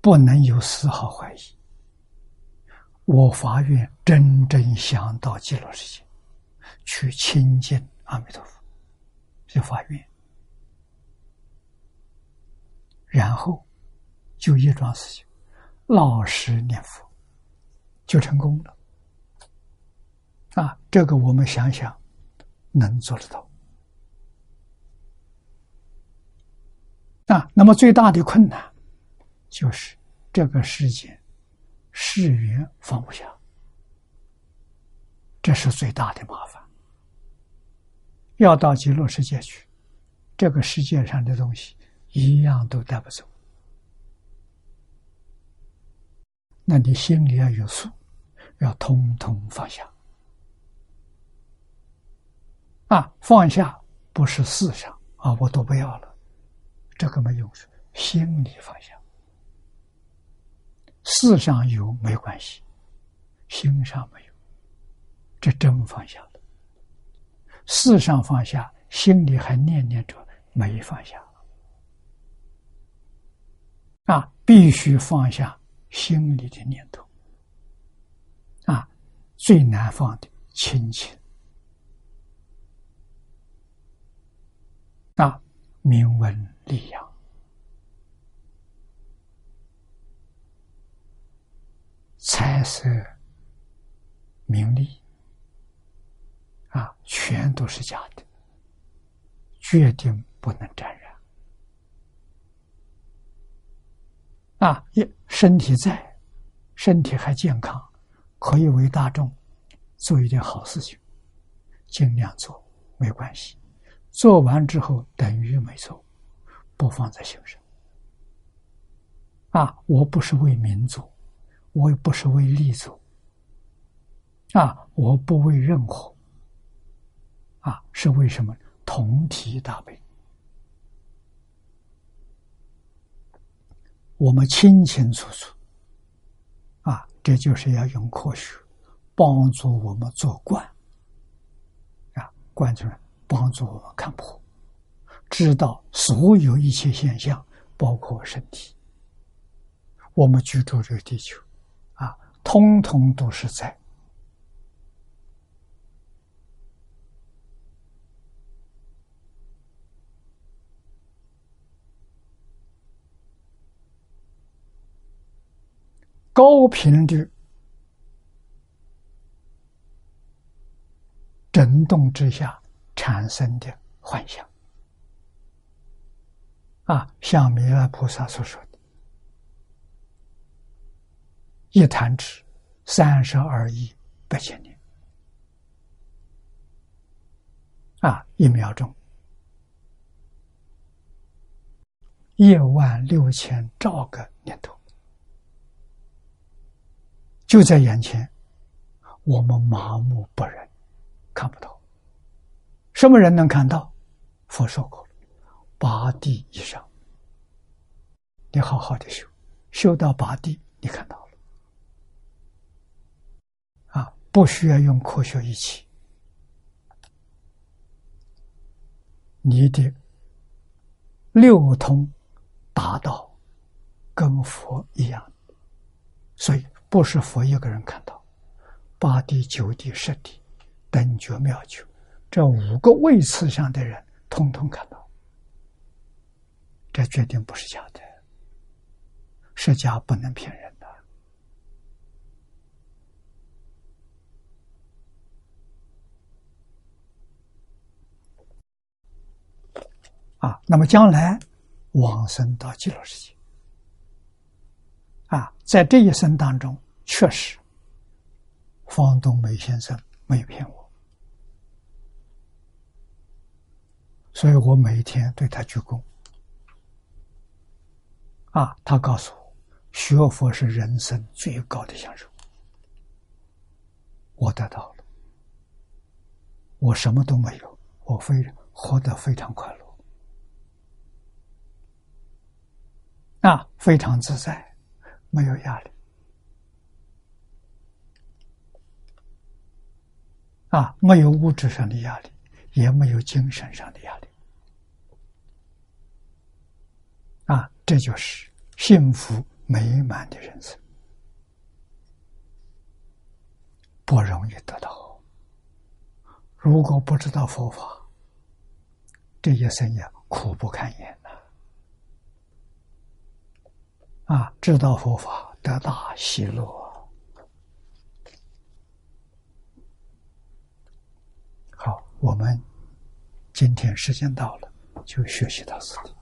不能有丝毫怀疑。我发愿真正想到极乐世界，去亲近阿弥陀佛，就发愿。然后就一桩事情，老实念佛，就成功了。啊，这个我们想想，能做得到。啊，那么最大的困难就是这个世界世缘放不下，这是最大的麻烦。要到极乐世界去，这个世界上的东西。一样都带不走，那你心里要有数，要通通放下。啊，放下不是事上啊，我都不要了，这个没用处。心里放下，事上有没关系，心上没有，这真放下了。事上放下，心里还念念着没放下。啊，必须放下心里的念头。啊，最难放的亲情。啊，名闻利养，财色名利，啊，全都是假的，决定不能沾染。啊，一身体在，身体还健康，可以为大众做一点好事情，尽量做，没关系。做完之后等于没做，不放在心上。啊，我不是为民族，我也不是为利足。啊，我不为任何。啊，是为什么？同体大悲。我们清清楚楚，啊，这就是要用科学帮助我们做观，啊，观出来帮助我们看破，知道所有一切现象，包括身体，我们居住这个地球，啊，通通都是在。高频率震动之下产生的幻想，啊，像弥勒菩萨所说的“一弹指，三十二亿八千年”，啊，一秒钟，一万六千兆个念头。就在眼前，我们麻木不仁，看不到。什么人能看到？佛说过，八地以上，你好好的修，修到八地，你看到了。啊，不需要用科学仪器，你的六通达到跟佛一样。所以不是佛一个人看到，八地、九地、十地、等觉、妙觉，这五个位次上的人，通通看到。这决定不是假的，是假不能骗人的。啊，那么将来往生到极乐世界，啊，在这一生当中，确实，方东梅先生没有骗我，所以我每天对他鞠躬。啊，他告诉我，学佛是人生最高的享受，我得到了，我什么都没有，我非活得非常快乐。啊，非常自在，没有压力，啊，没有物质上的压力，也没有精神上的压力，啊，这就是幸福美满的人生，不容易得到。如果不知道佛法，这一生也苦不堪言。啊，知道佛法得大喜乐。好，我们今天时间到了，就学习到此地。